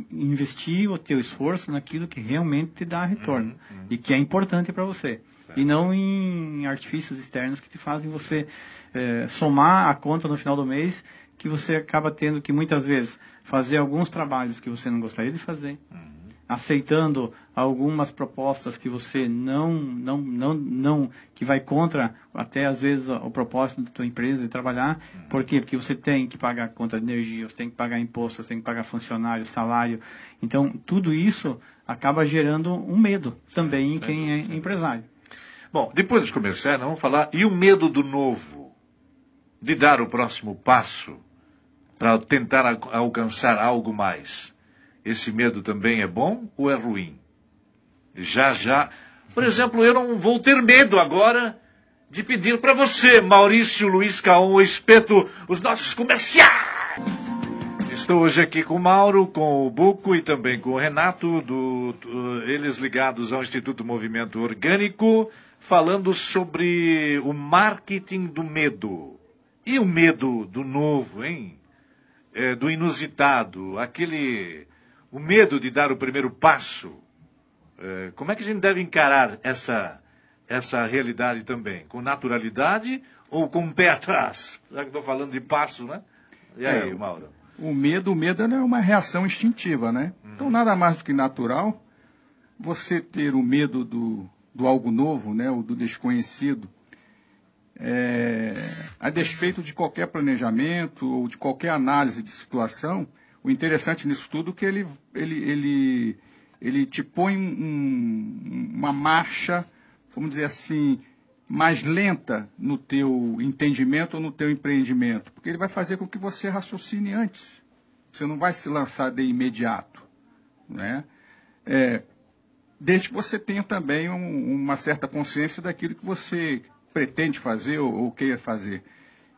investir o teu esforço naquilo que realmente te dá retorno e que é importante para você. E não em artifícios externos que te fazem você eh, somar a conta no final do mês, que você acaba tendo que muitas vezes fazer alguns trabalhos que você não gostaria de fazer, aceitando algumas propostas que você não, não, não, não, que vai contra até às vezes o propósito da tua empresa de trabalhar. Por quê? Porque você tem que pagar conta de energia, você tem que pagar impostos, você tem que pagar funcionário, salário. Então, tudo isso acaba gerando um medo também em quem é empresário. Bom, depois dos comerciais, nós vamos falar. E o medo do novo? De dar o próximo passo para tentar alcançar algo mais? Esse medo também é bom ou é ruim? Já, já. Por exemplo, eu não vou ter medo agora de pedir para você, Maurício Luiz Caon, o espeto, os nossos comerciais. Estou hoje aqui com o Mauro, com o Buco e também com o Renato, do, do, eles ligados ao Instituto Movimento Orgânico, falando sobre o marketing do medo. E o medo do novo, hein? É, do inusitado, aquele. O medo de dar o primeiro passo. É, como é que a gente deve encarar essa, essa realidade também? Com naturalidade ou com o pé atrás? Já que estou falando de passo, né? E aí, é, Mauro? O medo, o medo é uma reação instintiva, né? Uhum. Então, nada mais do que natural você ter o medo do, do algo novo, né? O do desconhecido. É, a despeito de qualquer planejamento ou de qualquer análise de situação, o interessante nisso tudo é que ele, ele, ele, ele te põe um, uma marcha, vamos dizer assim, mais lenta no teu entendimento ou no teu empreendimento, porque ele vai fazer com que você raciocine antes. Você não vai se lançar de imediato, né? É, desde que você tenha também um, uma certa consciência daquilo que você pretende fazer ou, ou queira fazer.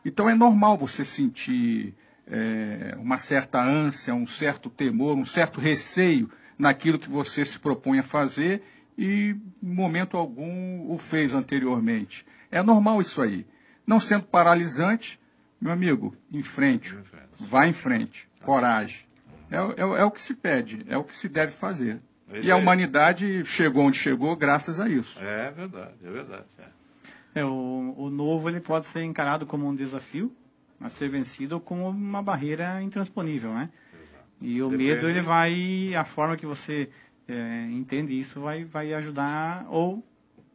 Então é normal você sentir é, uma certa ânsia, um certo temor, um certo receio naquilo que você se propõe a fazer e, em momento algum, o fez anteriormente. É normal isso aí. Não sendo paralisante, meu amigo, em frente. Vá em frente. Coragem. É, é, é o que se pede, é o que se deve fazer. e a humanidade chegou onde chegou graças a isso. É verdade, é verdade. É. é o, o novo ele pode ser encarado como um desafio a ser vencido como uma barreira intransponível, né? Exato. E o Depende. medo ele vai, a forma que você é, entende isso vai, vai ajudar ou,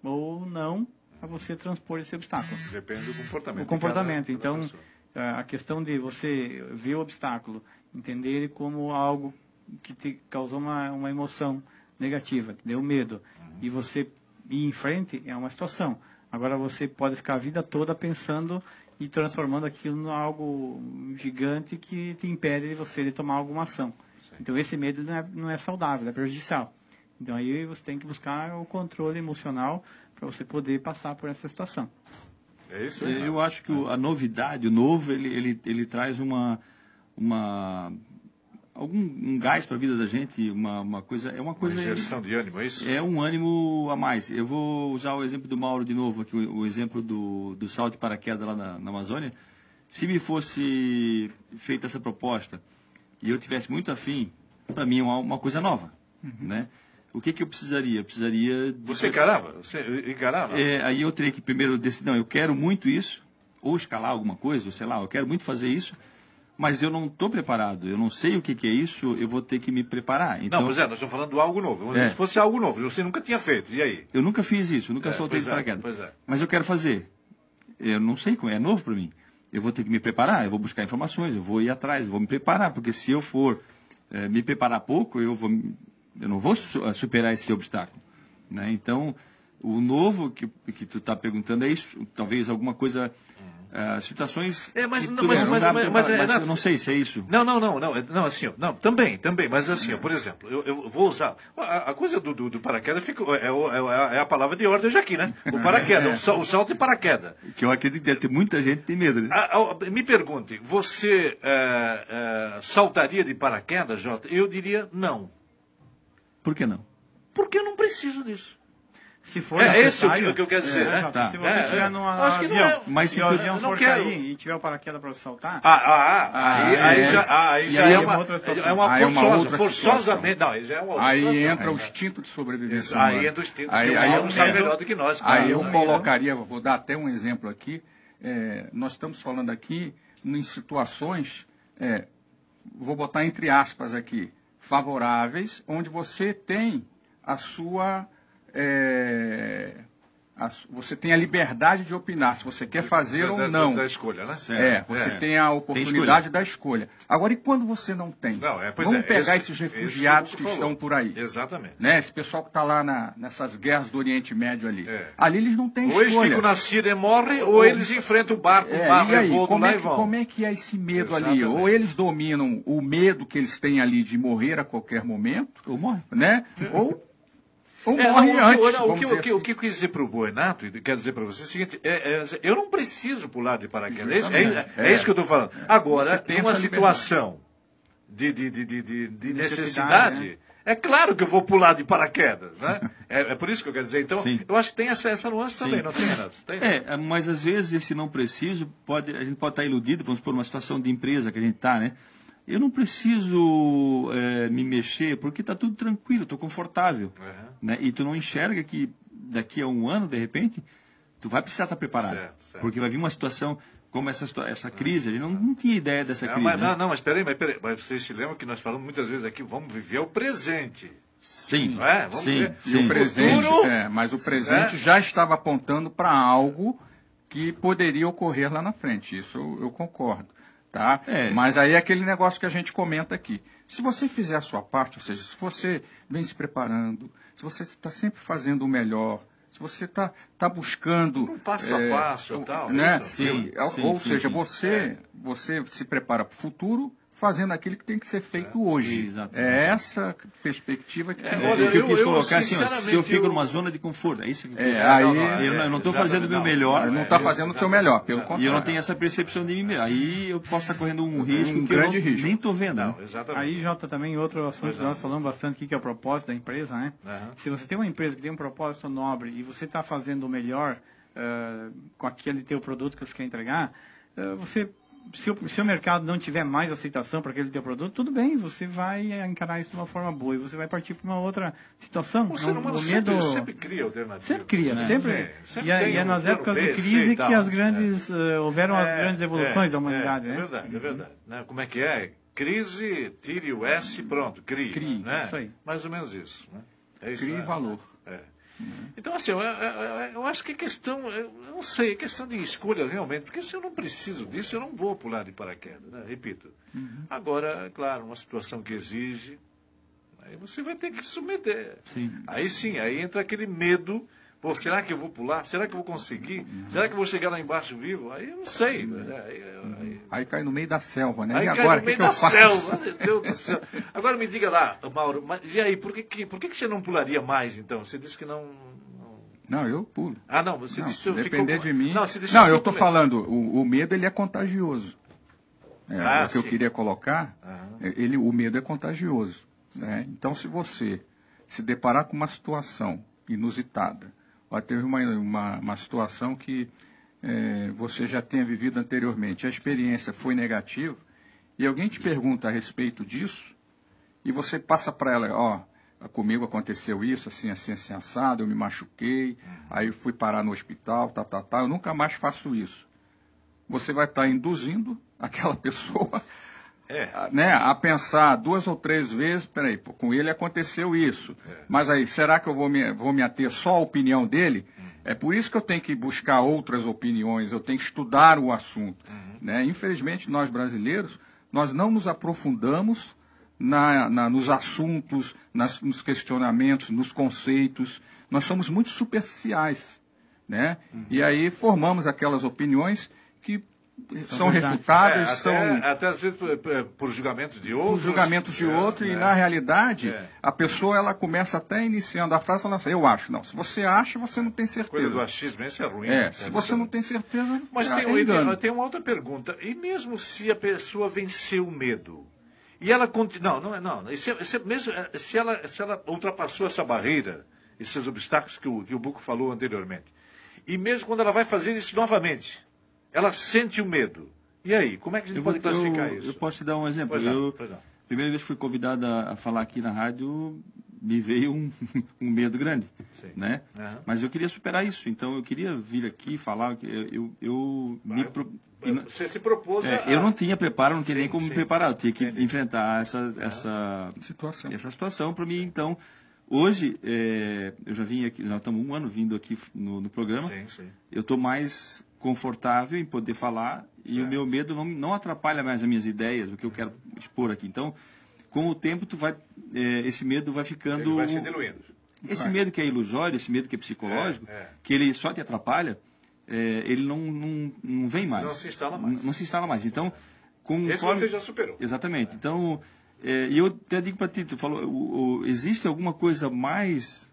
ou não a você transpor esse obstáculo. Depende do comportamento. O comportamento. Cada, então, cada a questão de você ver o obstáculo, entender ele como algo que te causou uma, uma emoção negativa, te deu medo, uhum. e você ir em frente é uma situação. Agora você pode ficar a vida toda pensando e transformando aquilo em algo gigante que te impede de você de tomar alguma ação. Então esse medo não é, não é saudável, é prejudicial. Então aí você tem que buscar o controle emocional para você poder passar por essa situação. É isso aí. Eu acho que a novidade, o novo, ele, ele, ele traz uma, uma algum um gás para a vida da gente, uma, uma coisa, é uma coisa. Uma injeção de ânimo, é isso? É um ânimo a mais. Eu vou usar o exemplo do Mauro de novo aqui, o, o exemplo do, do salto de paraquedas lá na, na Amazônia. Se me fosse feita essa proposta e eu tivesse muito afim, para mim é uma, uma, coisa nova, uhum. né? O que, que eu precisaria? Eu precisaria... De... Você encarava? Você encarava? É, aí eu teria que primeiro decidir, não, eu quero muito isso, ou escalar alguma coisa, ou sei lá, eu quero muito fazer isso, mas eu não estou preparado, eu não sei o que, que, é isso, eu vou ter que me preparar. Então, não, pois é, nós estamos falando de algo novo. É. Se fosse algo novo, você nunca tinha feito, e aí? Eu nunca fiz isso, nunca é, soltei de é, paraquedas. É, Mas eu quero fazer. Eu não sei como é, é novo para mim eu vou ter que me preparar, eu vou buscar informações, eu vou ir atrás, eu vou me preparar, porque se eu for é, me preparar pouco, eu, vou, eu não vou superar esse obstáculo. Né? Então, o novo que, que tu está perguntando é isso, talvez alguma coisa Uh, situações. É, mas, não, mas, mas, mas, mas, mas, eu não sei se é isso. Não, não, não, não, não assim, não, também, também, mas assim, ó, por exemplo, eu, eu vou usar a, a coisa do, do, do, paraquedas fica, é, é, é, a palavra de ordem já aqui, né? O paraquedas, o, o salto de paraquedas. Que eu acredito que deve ter muita gente que tem medo. Né? A, a, me pergunte, você é, é, saltaria de paraquedas, Jota? Eu diria não. Por que não? Porque eu não preciso disso. Se for é esse o que eu quero dizer, é, né? Tá. Se você estiver é, é. num avião, é, mas se o avião for quero. cair e tiver o paraquedas para soltar... Ah, ah, ah, aí, aí, já, aí já é, uma, é uma é forçosa, forçosamente... Não, aí já é uma outra Aí entra o instinto de sobrevivência Aí entra o instinto, aí, aí eu sabe melhor do que nós. Aí eu colocaria, vou dar até um exemplo aqui, nós estamos falando aqui em situações, vou botar entre aspas aqui, favoráveis, onde você tem a sua. É, a você tem a liberdade de opinar se você quer fazer da, ou não. Da escolha, né? É, você tem a oportunidade da escolha. Agora, e quando você não tem? Não, é, Vamos é, pegar esse- esses esse refugiados que que estão por aí. Exatamente. Né? Esse pessoal que está lá na- nessas guerras do Oriente Médio ali. É. Ali eles não têm Ou eles escolha. ficam na Síria e morrem, ou eles enfrentam o barco, É, o mar e aí, revolto como é, que, como é que é esse medo ali? Exatamente. Ou eles dominam o medo que eles têm ali de morrer a qualquer momento, Ou morre. né? Ou, ou É, morre não, o que- antes. não, o, que, o, que, assim. o que eu quis dizer para o Buenato, e quero dizer para você é o seguinte, é, é, eu não preciso pular de paraquedas. É, isso- é- é É. que eu estou falando. Agora, Você tem essa situação de, de, de, de, de- de Necessidade, necessidade, né? é claro que eu vou pular de paraquedas. Né? é, é por isso que eu quero dizer. Então, Sim. eu acho que tem essa, essa nuance Sim. também, não tem, Renato? É, mas às vezes esse não preciso, pode, a gente pode estar iludido, vamos supor, uma situação de empresa que a gente está, né? Eu não preciso é, me mexer porque está tudo tranquilo, estou confortável. Uhum. Né? E tu não enxerga que daqui a um ano, de repente, tu vai precisar estar preparado. Certo, certo. Porque vai vir uma situação como essa, essa crise, a gente não, não tinha ideia dessa Não, crise. mas, né? não, não, mas peraí, mas peraí. Mas vocês se lembram que nós falamos muitas vezes aqui, vamos viver o presente. Sim, Não é? Vamos sim, ver. E sim. o presente, futuro- é, mas o presente É. já estava apontando para algo que poderia ocorrer lá na frente. Isso eu, eu concordo. Tá? É. Mas aí é aquele negócio que a gente comenta aqui. Se você fizer a sua parte, ou seja, se você vem se preparando, se você está sempre fazendo o melhor, se você está tá buscando. Um passo a é, passo e o- tal, Né? Sim, ou sim, ou sim, seja, você, você se prepara para o futuro fazendo aquilo que tem que ser feito hoje. Exatamente. É essa perspectiva que É, tem. olha, o que eu, eu- quis eu, colocar assim, ó, se eu fico eu- numa zona de conforto, é isso que É, eu, aí- eu não- eu não estou fazendo o meu melhor, Não é, está fazendo o seu melhor, pelo contrário. e eu não tenho essa percepção de mim mesmo. Aí eu posso estar correndo um risco Um que grande eu não, risco. nem estou vendo. Não, exatamente. Aí, Jota, também outro assunto que nós falamos bastante aqui, que é o propósito da empresa, né? Aham. Se você tem uma empresa que tem um propósito nobre e você está fazendo o melhor eh, com aquele teu produto que você quer entregar, eh, você, se o, se o mercado não tiver mais aceitação para aquele teu produto, tudo bem, você vai encarar isso de uma forma boa e você vai partir para uma outra situação. O ser Não- humano o sempre, medo- sempre cria alternativas. Sempre cria, né? sempre. É, sempre e, é, e é nas épocas B, de crise tal. que as grandes, eh, houveram as É, grandes é, evoluções da é, humanidade, É, né? verdade, é verdade. Né? Como é que é? Crise, tire o S, pronto, crie. Crie, né? isso aí. Mais ou menos isso. Né? É isso, Crie né? valor. É. Então, assim, eu, eu- eu- acho que é questão, eu não sei, é questão de escolha realmente, porque se eu não preciso disso, eu não vou pular de paraquedas, né? repito. Agora, é claro, uma situação que exige, aí você vai ter que submeter. Sim. Aí sim, aí entra aquele medo, pô, será que eu vou pular? Será que eu vou conseguir? Será que eu vou chegar lá embaixo vivo? Aí eu não sei. né? Aí- aí- Aí cai no meio da selva, né? Aí e cai agora, no que, meio que eu da faço? selva, meu Deus do céu. Agora me diga lá, Mauro, mas e aí, por que, que, por que, que você não pularia mais então? Você disse que não. não- eu pulo. Ah, não, você Não, disse se que depender ficou... de mim. Não, Não, que eu estou falando, o, o medo ele é contagioso. É, Ah, o que eu sim. queria colocar, Aham. é, ele, o medo é contagioso. né? Então, se você se deparar com uma situação inusitada, teve uma, uma, uma situação que é, você já tenha vivido anteriormente, a experiência foi negativa, e alguém te pergunta a respeito disso, e você passa para ela, ó, comigo aconteceu isso, assim, assim, assim, assado, eu me machuquei, aí eu fui parar no hospital, tá, tá, tá, eu nunca mais faço isso. Você vai estar induzindo aquela pessoa É. a- né, a pensar duas ou três vezes, peraí, com ele aconteceu isso. Mas aí, será que eu vou me, vou me ater só à opinião dele? É por isso que eu tenho que buscar outras opiniões, eu tenho que estudar o assunto. Né? Infelizmente, nós brasileiros, nós não nos aprofundamos na, na- nos assuntos, nas- nos questionamentos, nos conceitos. Nós somos muito superficiais. Né? E aí formamos aquelas opiniões que são verdade. refutadas, É, até, são até às vezes por, por- por julgamento de outros. os julgamentos de é, outro, e é. na realidade, É. a pessoa ela começa até iniciando a frase falando assim, eu acho. Não, se você acha, você não tem Coisa do certeza. achismo, isso é ruim. É, né? se você não tem certeza, Mas é, tem, é um- tem uma outra pergunta. E mesmo se a pessoa venceu o medo? E ela continua. Não, não é. Não, se, se- mesmo, se, ela, se ela ultrapassou essa barreira, esses obstáculos que o, que o Buco falou anteriormente. E mesmo quando ela vai fazer isso novamente, ela sente o medo. E aí, como é que a gente Eu, pode vou- classificar eu- isso? eu posso te dar um exemplo. Pois não, eu, pois não. primeira vez que fui convidado a, falar aqui na rádio, me veio um, um medo grande, Sim. né? Aham. Mas eu queria superar isso, então eu queria vir aqui falar que eu, eu, eu me pro- e não- Você se propôs é, a... eu não tinha preparo, não tinha Sim, nem como sim. me preparar, eu tinha que Entendi. enfrentar essa essa Situação. essa situação para mim. Então, hoje é, eu já vim aqui, já estamos um ano vindo aqui no, no programa. Sim, sim. Eu estou mais confortável em poder falar e o meu medo não, não atrapalha mais as minhas ideias, o que eu quero expor aqui. Então, com o tempo, tu vai, é, esse medo vai ficando. Ele vai se diluindo. Esse medo que é ilusório, esse medo que é psicológico, É, é. que ele só te atrapalha, é, ele não, não, não vem mais. Não se instala mais. Não, não se instala mais. Então, Esse conforme... você já superou. Exatamente. Então, é, e eu até digo para ti, tu falou, o- o- existe alguma coisa mais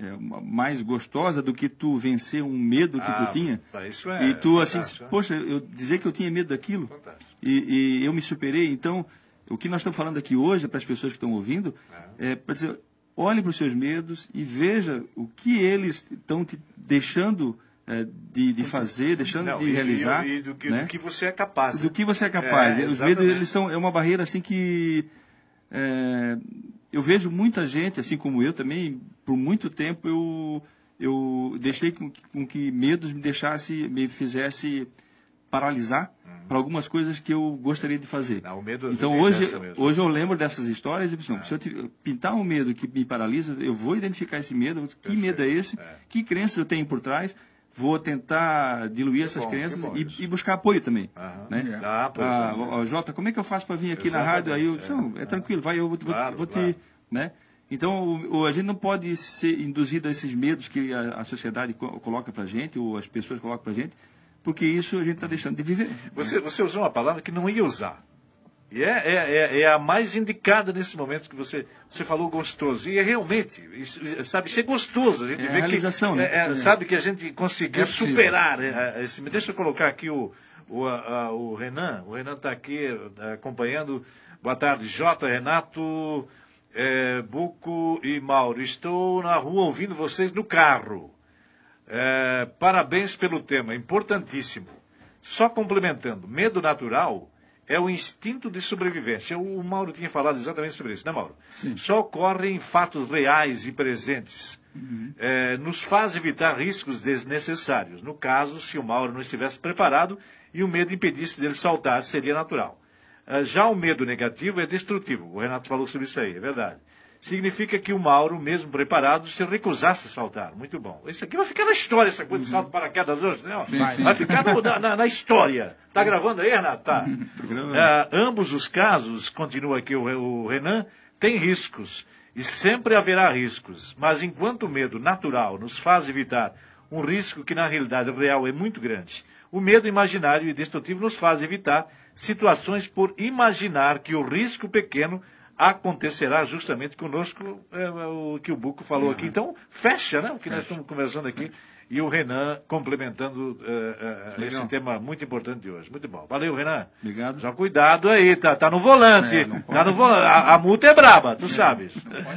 é, é, mais gostosa do que tu vencer um medo que Ah, tu tinha? tá, isso é e tu assim, né? poxa, eu dizer que eu tinha medo daquilo Fantástico. e, e eu me superei. Então, o que nós estamos falando aqui hoje para as pessoas que estão ouvindo é para dizer, olhe para os seus medos e veja o que eles estão te deixando é, de, de fazer, deixando Não, de e- realizar, E, e do, que, né? do que você é capaz. do que você é capaz. É, Os medos eles estão é uma barreira assim que é, eu vejo muita gente, assim como eu também, por muito tempo eu eu deixei com, que- com que medos me deixasse, me fizesse paralisar para algumas coisas que eu gostaria de fazer. Não, Então hoje, hoje eu lembro dessas histórias e penso, não, se eu tive- pintar um medo que me paralisa, eu vou identificar esse medo, que Perfeito, medo é esse, é. que crenças eu tenho por trás, vou tentar diluir essas bom, crenças e, e buscar apoio também. Aham. Né? Ah, pois Ah, é. Jota, como é que eu faço para vir aqui na Exatamente, rádio? Aí eu é. disse, não, é tranquilo, vai, eu vou, vou- Claro, vou te. claro. Né? Então, o, o- a gente não pode ser induzido a esses medos que a, a sociedade co- coloca para gente, ou as pessoas colocam para gente, porque isso a gente está deixando de viver. Você, você usou uma palavra que não ia usar. E é, é, é, é a mais indicada nesse momento que você, você falou gostoso. E é realmente, isso, sabe, isso é gostoso. A gente É a vê realização, que, né? é, é, sabe que a gente conseguiu É superar é, é, esse. Deixa eu colocar aqui o, o, a- a- o Renan. O Renan está aqui é, acompanhando. Boa tarde, Jota, Renato, é, Buco e Mauro. Estou na rua ouvindo vocês no carro. É, parabéns pelo tema, importantíssimo. Só complementando, medo natural é o instinto de sobrevivência. O Mauro tinha falado exatamente sobre isso, né, Mauro? Sim. Só ocorre em fatos reais e presentes. É, nos faz evitar riscos desnecessários. No caso, se o Mauro não estivesse preparado e o medo impedisse dele saltar, seria natural. É, já o medo negativo é destrutivo. O Renato falou sobre isso aí, é verdade. Significa que o Mauro, mesmo preparado, se recusasse a saltar. Muito bom. Isso aqui vai ficar na história, essa coisa do salto de paraquedas hoje, né? Sim, vai, sim. vai ficar no- na, na- história. Tá gravando aí, Renato? Tá. É, ambos os casos, continua aqui o, o Renan, têm riscos. E sempre haverá riscos. Mas enquanto o medo natural nos faz evitar um risco que na realidade real é muito grande, o medo imaginário e destrutivo nos faz evitar situações por imaginar que o risco pequeno acontecerá justamente conosco, é, o que o Buco falou aqui. Então, fecha, né? O que nós estamos conversando aqui. E o Renan complementando é, é, esse tema muito importante de hoje. Muito bom. Valeu, Renan. Obrigado. Já cuidado aí, tá, tá no volante. É, tá no volante. A, a multa é braba, tu sabes.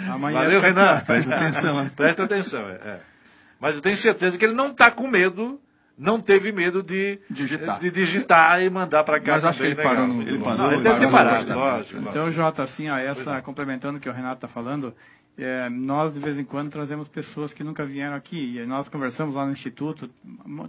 Amanhã Valeu, Renan. Presta atenção, né? Presta atenção, é, é. Mas eu tenho certeza que ele não está com medo, não teve medo de Digitar. de digitar e mandar para cá Mas acho que ele parou legal. no- Ele, no- parou, parou, ele deve ter parou parado, lógico. Então. Jota, assim, ó, essa, é. complementando o que o Renato está falando, é, nós de vez em quando trazemos pessoas que nunca vieram aqui. E nós conversamos lá no Instituto,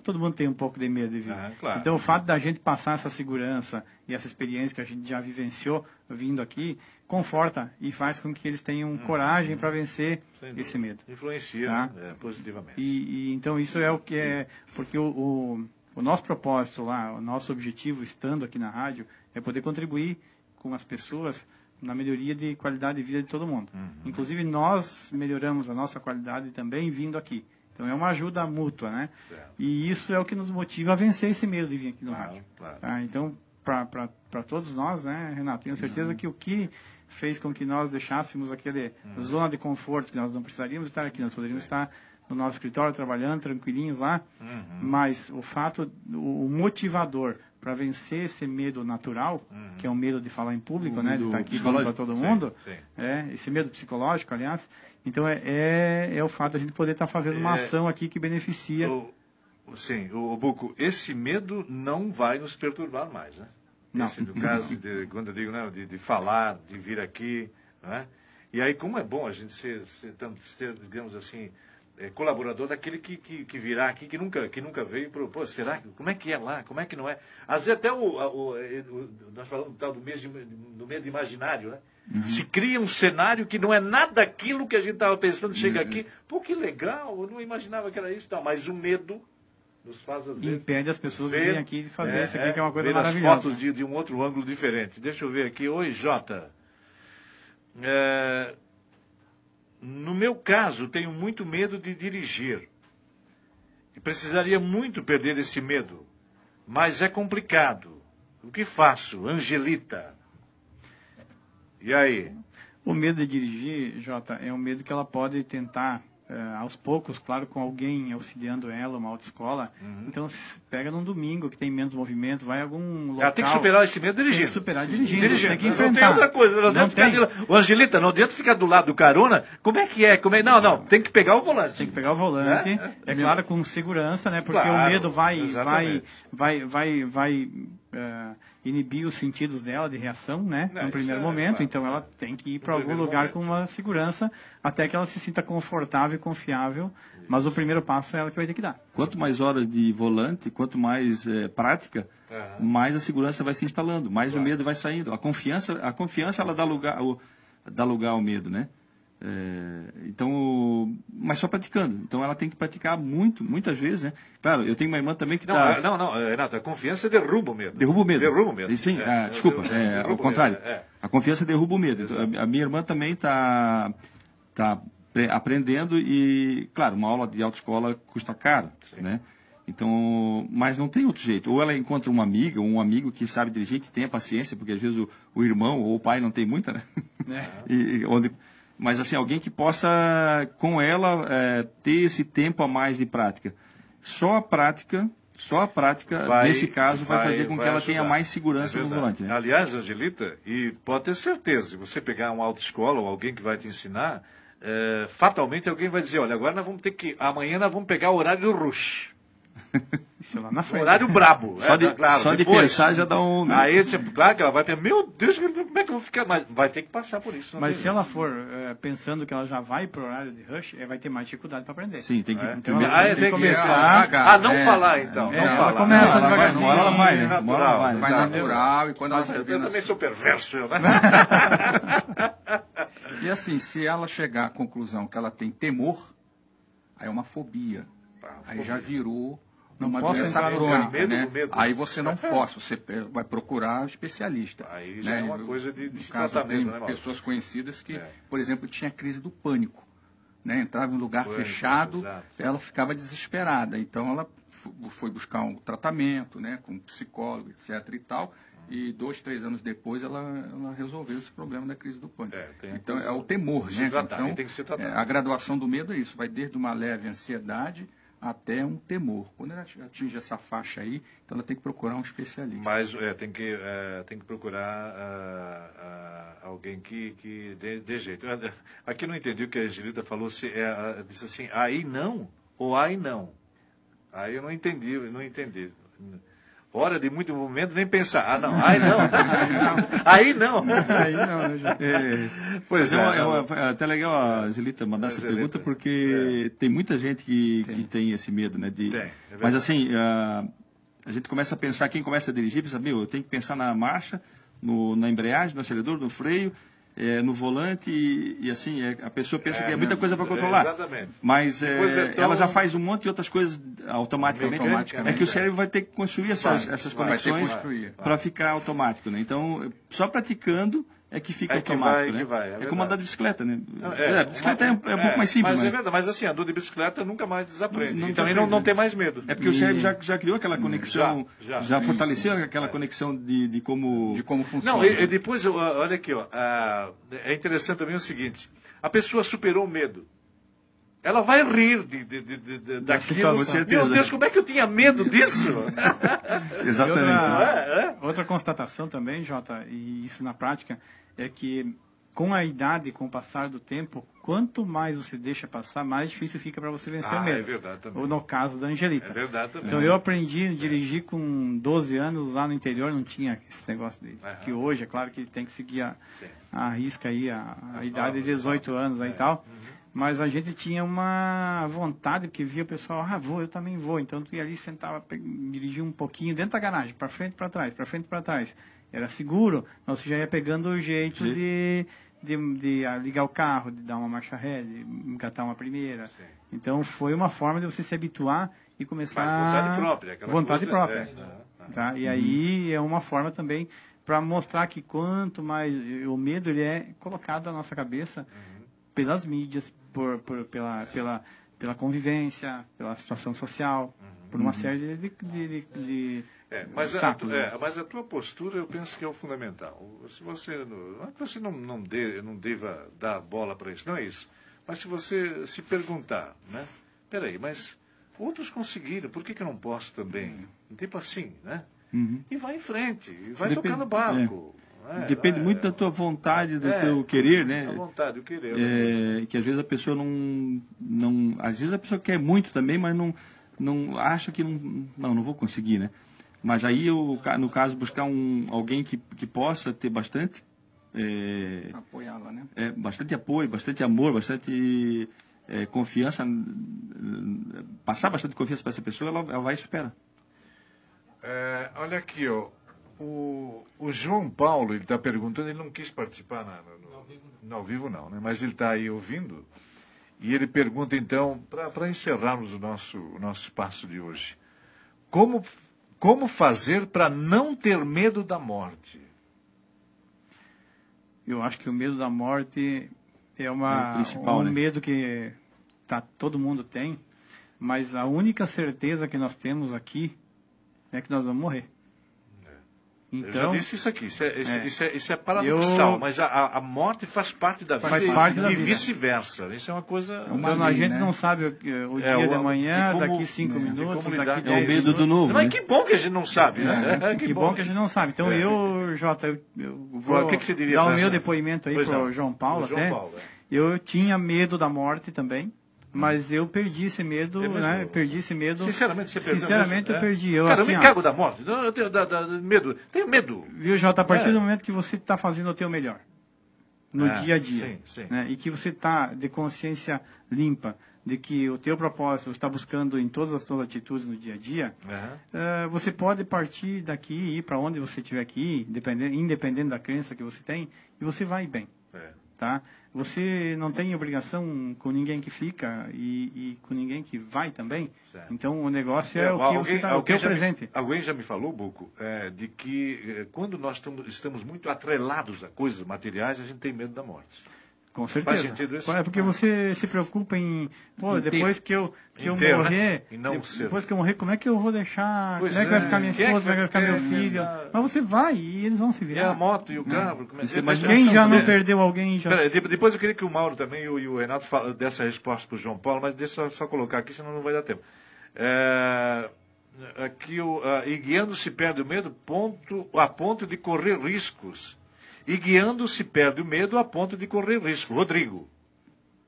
todo mundo tem um pouco de medo de vir. Ah, claro. Então o fato da gente passar essa segurança e essa experiência que a gente já vivenciou vindo aqui, conforta e faz com que eles tenham coragem para vencer Hum. Sem dúvida. esse medo. Influencia Tá. é, positivamente. E, e então isso é o que é, porque o, o, o nosso propósito lá, o nosso objetivo estando aqui na rádio é poder contribuir com as pessoas na melhoria de qualidade de vida de todo mundo. Uhum. Inclusive nós melhoramos a nossa qualidade também vindo aqui. Então é uma ajuda mútua, né? Certo. E isso é o que nos motiva a vencer esse medo de vir aqui no Claro, rádio. claro. Tá? Então, para todos nós, né, Renato, tenho certeza que o que fez com que nós deixássemos aquele zona de conforto, que nós não precisaríamos estar aqui, nós poderíamos estar no nosso escritório trabalhando tranquilinhos lá, mas o fato, o, o motivador para vencer esse medo natural, que é o medo de falar em público, O né, de estar aqui falando para todo mundo, sim. é, esse medo psicológico, aliás, então é, é, é o fato de a gente poder estar fazendo uma É, ação aqui que beneficia o- sim, o, Buco, esse medo não vai nos perturbar mais, né? Não. Esse, caso, de, quando eu digo né, de, de falar, de vir aqui, né? E aí, como é bom a gente ser, ser, ser digamos assim, é, colaborador daquele que, que, que, virá aqui, que nunca, que nunca veio, pro, pô, será? Como é que é lá? Como é que não é? Às vezes até o, o, o nós falamos do tal do, mês de, do medo imaginário, né? Uhum. Se cria um cenário que não é nada aquilo que a gente estava pensando, chega uhum. aqui, pô, que legal, eu não imaginava que era isso, tal, mas o medo nos faz às vezes, Impede as pessoas de virem aqui fazer é, isso aqui, é, que é uma coisa maravilhosa. as fotos de, de, um outro ângulo diferente. Deixa eu ver aqui. Oi, Jota. É, no meu caso, tenho muito medo de dirigir. E precisaria muito perder esse medo. Mas é complicado. O que faço? Angelita. E aí? O medo de dirigir, Jota, é um medo que ela pode tentar Uh, aos poucos, claro, com alguém auxiliando ela, uma autoescola. Uhum. Então, pega num domingo que tem menos movimento, vai a algum local. Ela tem que superar esse medo dirigindo. Tem que superar dirigindo. dirigindo. Tem que enfrentar. Não tem outra coisa. Não, não tem. O Angelita, não adianta ficar do lado do carona. Como é que é? Como é? Não, não. Tem que pegar o volante. Tem que pegar o volante. É, é claro, com segurança, né? Porque claro, o medo vai, vai, vai, vai, vai, uh, inibir os sentidos dela de reação, né? Não, no primeiro é, momento. Claro. Então ela tem que ir para algum lugar momento. com uma segurança até que ela se sinta confortável e confiável. Isso. Mas o primeiro passo é ela que vai ter que dar. Quanto mais horas de volante, quanto mais é, prática, uhum. mais a segurança vai se instalando, mais claro. o medo vai saindo. A confiança, a confiança ela dá lugar, dá lugar ao medo, né? É, então, mas só praticando. Então ela tem que praticar muito, muitas vezes, né? Claro, eu tenho uma irmã também que não, tá... Não, não, Renato, a confiança derruba o medo. Derruba o medo. Derruba o medo. Sim, é, ah, desculpa, é, ao contrário. É. A confiança derruba o medo. A, a, minha irmã também está tá aprendendo e, claro, uma aula de autoescola custa caro, Sim. né? Então, mas não tem outro jeito. Ou ela encontra uma amiga, ou um amigo que sabe dirigir, que tenha paciência, porque às vezes o, o irmão ou o pai não tem muita, né? É. e, onde mas assim, alguém que possa, com ela, é, ter esse tempo a mais de prática. Só a prática, só a prática, vai, nesse caso, vai, vai fazer com vai que ela ajudar. tenha mais segurança é no volante. Né? Aliás, Angelita, e pode ter certeza, se você pegar uma autoescola ou alguém que vai te ensinar, é, fatalmente alguém vai dizer, olha, agora nós vamos ter que, amanhã nós vamos pegar o horário do rush. Isso lá na frente. Horário brabo. Só, é, de, claro, só de pensar já dá um. Aí, tipo, claro que ela vai pensar, meu Deus, como é que eu vou ficar? Mas vai ter que passar por isso. Mas se ela for é, pensando que ela já vai pro horário de rush, é, vai ter mais dificuldade para aprender. Sim, tem que. É. Então, ela ah, tem, tem que começar. Ah, não é. falar então. É, não ela falar. começa devagarzinho. Uma ela vai, né? Hora ela vai. Vai natural e quando ela. Eu também sou perverso, né? E assim, se ela chegar à conclusão que ela tem temor, aí é uma fobia. Ah, aí já virou não uma posso doença crônica, medo, né? Medo. Aí você não força, você vai procurar um especialista. Aí já né? é uma coisa de, de caso, tenho né, pessoas conhecidas que, é. por exemplo, tinha crise do pânico. Né? Entrava em um lugar fechado, exato. ela ficava desesperada. Então ela foi buscar um tratamento, né, com um psicólogo, etc. e tal. E dois, três anos depois ela, ela resolveu esse problema da crise do pânico. É, então é o temor, né? Tratar, então. É, a graduação do medo é isso, vai desde uma leve ansiedade até um temor. Quando ela atinge essa faixa aí, então ela tem que procurar um especialista. Mas é, tem, que, é, tem que procurar uh, uh, alguém que, que dê, dê, jeito. Aqui não entendi o que a Angelita falou, se é, disse assim, aí não ou aí não. Aí eu não entendi, eu não entendi. Hora de muito movimento, nem pensar. Ah, não, aí não. aí não. aí não, né, é, Pois é, é, uma, é, uma, é, até legal a Angelita mandar essa Angelita. pergunta, porque é. tem muita gente que tem, que tem esse medo, né? De, tem, é mas assim, a, a gente começa a pensar, quem começa a dirigir, pensa, meu, eu tenho que pensar na marcha, no, na embreagem, no acelerador, no freio, é, no volante e, e assim, é, a pessoa pensa é, que é muita coisa para controlar. exatamente. Mas é, tão... ela já faz um monte de outras coisas automaticamente. automaticamente é que o cérebro vai ter que construir essas, vai, essas conexões para ficar automático. Né? Então, só praticando é que fica é que automático, vai, né? Vai, é, é como andar de bicicleta, né? É, é, bicicleta uma, é, é, um pouco mais simples, mas, mas... é verdade, mas assim, andou de bicicleta nunca mais desaprende. Não, não também não, não tem mais medo. É porque e... o cérebro já, já criou aquela conexão, já, já, já fortaleceu aquela conexão de, de como de como funciona. Não, e, e depois olha aqui, ó, é interessante também o seguinte: a pessoa superou o medo. Ela vai rir de, de, de, de daquilo. Com certeza. Meu Deus, como é que eu tinha medo disso? Exatamente. Outra, é, é? outra, constatação também, Jota, e isso na prática, é que com a idade, com o passar do tempo, quanto mais você deixa passar, mais difícil fica para você vencer Ah, o medo. é verdade também. Ou no caso da Angelita. É verdade também. Então eu aprendi a dirigir com 12 anos lá no interior, não tinha esse negócio de Aham. que hoje, é claro que tem que seguir a, Sim. a risca aí, a, a idade de normas, 18 normas. anos aí É. e tal. Mas a gente tinha uma vontade, porque via o pessoal, ah, vou, eu também vou. Então tu ia ali, sentava, dirigia um pouquinho dentro da garagem, para frente, para trás, para frente, para trás. Era seguro, mas você já ia pegando o jeito de, de, de, ah, ligar o carro, de dar uma marcha ré, de engatar uma primeira. Sim. Então foi uma forma de você se habituar e começar. Mas vontade própria. aquela Vontade coisa- própria. é, aham, aham. Tá? E aí é uma forma também para mostrar que quanto mais o medo ele é colocado na nossa cabeça Uhum. pelas mídias, por, por- pela, pela, pela convivência, pela situação social, por uma série de, de, de- de- de É, mas, a, né? é, mas a tua postura eu penso que é o fundamental. Se você é que você não, não, dê, não deva dar bola para isso, não é isso. Mas se você se perguntar, né? Peraí, mas outros conseguiram, por que, que eu não posso também? Tipo assim, né? Uhum. E vai em frente, e vai Depende- tocar no barco. Né? Depende Vai- muito da tua vontade, do É, teu querer, né? A vontade, o querer. É, que às vezes a pessoa não, não. Às vezes a pessoa quer muito também, mas não, não acha que não. Não, não vou conseguir, né? Mas aí, eu, no caso, buscar um, alguém que, que possa ter bastante. É, Apoiá-la, né? é, bastante apoio, bastante amor, bastante é, confiança, passar bastante confiança para essa pessoa, ela, ela vai e supera. É, olha aqui, ó. O, o João Paulo, ele está perguntando, ele não quis participar na, no, no, no ao vivo não, né? mas ele está aí ouvindo. E ele pergunta então, para encerrarmos o nosso, o nosso espaço de hoje, como, como fazer para não ter medo da morte? Eu acho que o medo da morte é É uma, o principal, um né? medo que tá, todo mundo tem, mas a única certeza que nós temos aqui é que nós vamos morrer. Eu já Então, disse isso aqui, isso é, isso, é. isso é, isso é paradoxal, Eu- mas a- a, morte faz parte da vida Faz e, parte da e vida. vice-versa. Isso é uma coisa... uma então a gente né? não sabe o, o É, dia o- de amanhã, como- daqui cinco é, minutos, daqui lidar- É o dez medo do novo. Mas né? que bom que a gente não sabe, né? É, que, bom que a gente não sabe. Então É. eu, Jota, eu, eu vou O que que dar o meu depoimento aí pro não. João Paulo O João até. Paulo, é. Eu tinha medo da morte também, mas eu perdi esse medo, É né? Eu perdi esse medo. Sinceramente, você perdeu Sinceramente, mesmo? eu É. perdi. Eu, Cara, eu assim, me ó, cago da morte. Não, Eu tenho da- da- medo. Tenho medo. Viu, Jota, a partir É. do momento que você está fazendo o teu melhor no É, dia a dia, sim, sim. né, e que você está de consciência limpa, de que o teu propósito está buscando em todas as tuas atitudes no dia a dia, Aham. eh, você pode partir daqui e ir para onde você tiver que ir, dependendo, independente da crença que você tem, e você vai bem. É. Tá? Você não tem obrigação com ninguém que fica e, e com ninguém que vai também. Certo. Então o negócio é, É, o que alguém- você tá, o alguém teu já me- presente. alguém já me falou, Buco, é, de que é, quando nós estamos muito atrelados a coisas materiais, a gente tem medo da morte. Com certeza. sentido isso? É porque você se preocupa em, pô, depois que eu, que eu Em ter, né? morrer, E ser. depois que eu morrer, como é que eu vou deixar, Pois como é que vai é. ficar minha é esposa, como é que vai ficar meu filho? né? Mas você vai e eles vão se E virar. a moto e o carro. como é- imagina- Quem já não perdeu alguém já. Pera, de- depois eu queria que o Mauro também e o, Renato falem dessa resposta para o João Paulo, mas deixa eu só colocar aqui, senão não vai dar tempo. É, aqui, o, ah, e guiando se perde o medo ponto, a ponto de correr riscos. E guiando se perde o medo a ponto de correr risco. Rodrigo.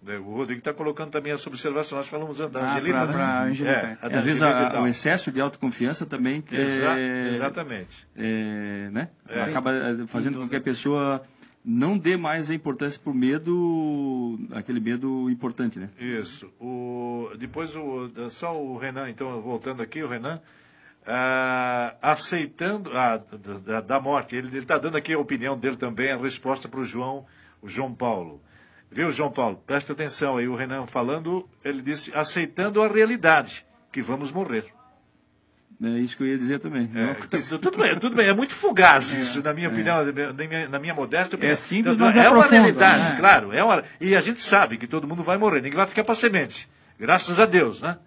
É, O Rodrigo está colocando também essa observação. Nós falamos da Ah, Angelina, pra- né? pra Angelina. É, a da Às vezes a- o excesso de autoconfiança também que Exa- é, Exatamente. é, né? É. acaba eh, fazendo com que a pessoa não dê mais a importância para o medo, aquele medo importante, né? Isso. O, depois, o, só o Renan, então, voltando aqui, o Renan, ah, aceitando a da, da morte. Ele está dando aqui a opinião dele também, a resposta para o João, o João Paulo. Viu, João Paulo? Presta atenção aí, o Renan falando, ele disse, aceitando a realidade, que vamos morrer. É isso que eu ia dizer também. É, tudo, bem, tudo bem, é muito fugaz isso, na minha opinião, na minha, na minha modesta opinião. É simples, Então, mas é é uma realidade, né? claro. É uma, e a gente sabe que todo mundo vai morrer, ninguém vai ficar para semente. Graças a Deus, né?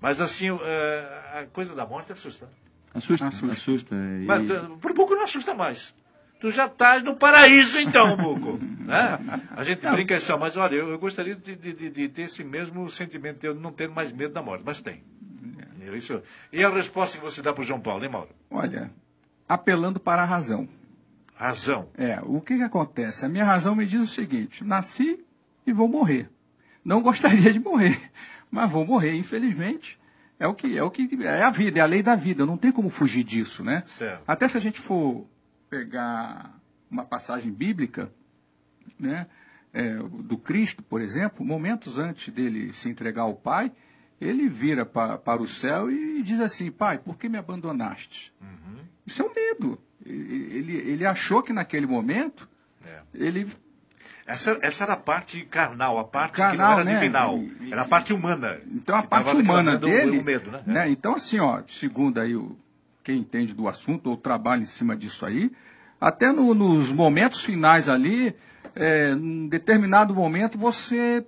Mas assim, é, a coisa da morte assusta. Assusta, Assusta. assusta. E- Mas eh, por pouco não assusta mais. Tu já estás no paraíso então, Buco. né? A gente brinca só, mas olha, eu, eu gostaria de, de- de- de ter esse mesmo sentimento de eu não ter mais medo da morte, mas tem. É Isso. E a resposta que você dá para o João Paulo, hein, Mauro? Olha, apelando para a razão. Razão. É, o que, que acontece? A minha razão me diz o seguinte: nasci e vou morrer. Não gostaria de morrer, mas vou morrer, infelizmente. É o que é o que é a vida, é a lei da vida. Não tem como fugir disso, né? Certo. Até se a gente for pegar uma passagem bíblica, né, é, do Cristo, por exemplo, momentos antes dele se entregar ao Pai, ele vira pa, para o céu e diz assim: Pai, por que me abandonaste? Uhum. Isso é um medo. Ele, ele achou que naquele momento É. ele Essa, essa era a parte carnal, a parte Carnal, que não era né? divinal. Era a parte humana. Então a parte humana dele, O medo, né? né? Então assim, ó, segundo aí o quem entende do assunto ou trabalha em cima disso aí, até no- nos momentos finais ali, é, em determinado momento você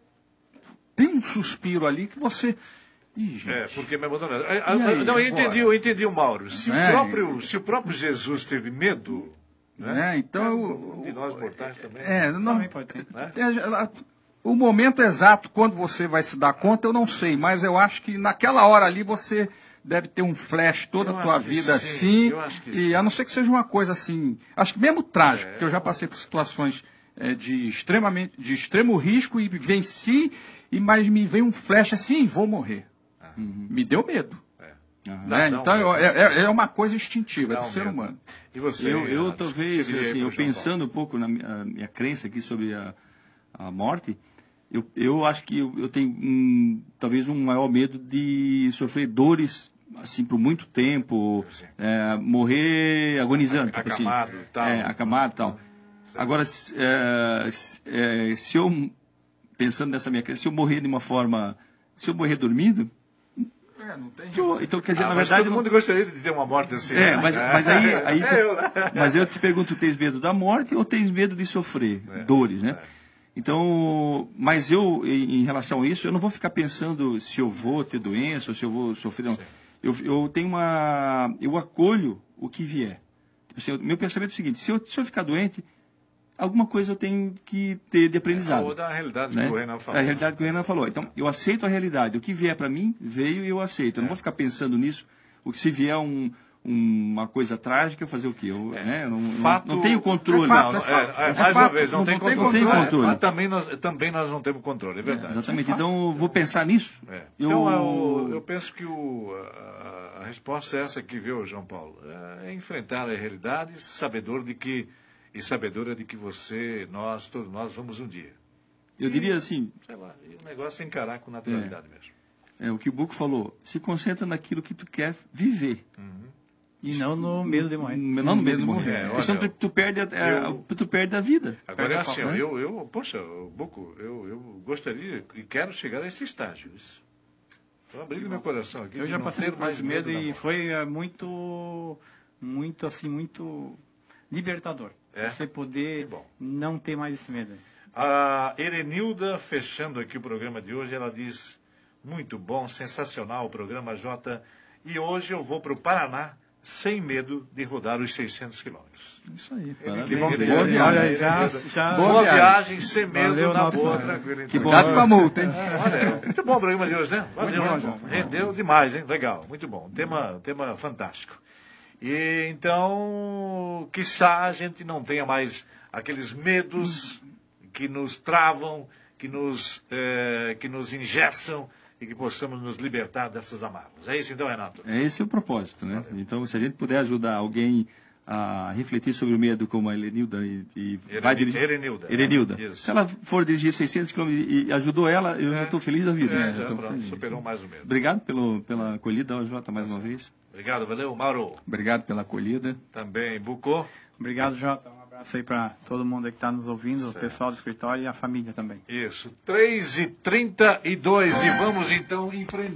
tem um suspiro ali que você, Ih, gente, É, porque me abandonaram. Aí, não, eu entendi, eu entendi o Mauro. Se, É. o, próprio, se o próprio Jesus teve medo, né? né? Então Um de nós mortais também. É, não, Também pode ter. Né? É, O momento exato, quando você vai se dar conta, eu não sei, mas eu acho que naquela hora ali você deve ter um flash toda Eu a tua vida sim, assim. e sim. a não ser que seja uma coisa assim. Acho que mesmo trágico, É. porque eu já passei por situações é, de, extremamente, de extremo risco e venci, e mas me veio um flash assim, vou morrer. Me deu medo. É. né? Um então eu- medo. é, é uma coisa instintiva, é Dá do ser medo. humano. E você? Eu, eu talvez, assim, pro eu pensando um pouco na minha, minha crença aqui sobre a, a morte, eu, eu acho que eu, eu tenho um, talvez um maior medo de sofrer dores assim por muito tempo, é, morrer agonizando, tipo assim, Acamado e tal. é, acamado tal. Agora, se, é, é, se eu pensando nessa minha crença, se eu morrer de uma forma, se eu morrer dormindo, É, não tem então quer dizer, Ah, na verdade, todo mundo gostaria de ter uma morte assim. é, né? mas, mas aí, aí tu- É eu, né? mas eu te pergunto, tens medo da morte ou tens medo de sofrer É, dores, né? é. Então, mas eu, em, relação a isso, eu não vou ficar pensando se eu vou ter doença ou se eu vou sofrer. Não. Eu, eu tenho uma, eu acolho o que vier. Tipo assim, o meu pensamento é o seguinte: se eu, se eu ficar doente, alguma coisa eu tenho que ter de aprendizado. Ou da realidade né? que o Renan falou. É a realidade que o Renan falou. Então, eu aceito a realidade. O que vier para mim, veio e eu aceito. Eu não É. vou ficar pensando nisso. O que se vier um, um- uma coisa trágica, fazer o quê? Eu, né? eu não, não- Fato- não tenho controle. É fato, Não, é não, é, é, É mais uma vez, não, não tem tem controle. controle. É, controle. mas também, nós, também nós não temos controle, é verdade. Exatamente. Então, eu vou pensar nisso. É. Eu- Então, eu, eu penso que o, a, a resposta é essa aqui, viu, João Paulo? É enfrentar a realidade, sabedor de que, e sabedora de que você, nós, todos nós, vamos um dia. Eu diria assim, Sei lá, e o negócio é encarar com naturalidade mesmo. é, o que o Buco falou, se concentra naquilo que tu quer viver. E não no medo de morrer. Não no medo de morrer. É, Porque senão olha, tu, tu perde a, a- eu- tu perde a vida. Agora é assim, né? eu, eu, poxa, Boco, eu, eu gostaria e quero chegar a esse estágio. Isso. Estou abrindo meu coração aqui. Eu já passei mais medo da e foi é, muito, muito assim, muito libertador. É? Você poder bom. não ter mais esse medo. A Erenilda, fechando aqui o programa de hoje, ela diz: muito bom, sensacional o programa J. E hoje eu vou para o Paraná sem medo de rodar os 600 quilômetros. Isso aí. Que bom, Ele- boa viagem. já- já- boa Boa viagem, sem medo, Valeu, na boa, tranquilo. Que bom. Cuidado com a multa, hein? Olha, muito bom o programa de hoje, né? Valeu, bom, né? João. Rendeu demais, hein? Legal, muito bom. Tema, tema fantástico. E então, quiçá a gente não tenha mais aqueles medos que nos travam, que nos, eh, que nos ingessam e que possamos nos libertar dessas amarras. É isso então, Renato? É esse o propósito, né? Então, se a gente puder ajudar alguém a refletir sobre o medo, como a Elenilda e, e vai dirigir... Erenilda. Erenilda. Isso. Se ela for dirigir 600 km e ajudou ela, eu já É. estou feliz da vida. É, né? já, Já tô pronto, feliz. superou mais o medo. Obrigado pelo, pela acolhida, Jota, mais uma vez. Obrigado, valeu. Mauro, Obrigado pela acolhida. também. Bucô. Obrigado, Jota. Um abraço aí para todo mundo que está nos ouvindo, o pessoal do escritório e a família também. Isso, 3 e 32 e vamos então enfrentar.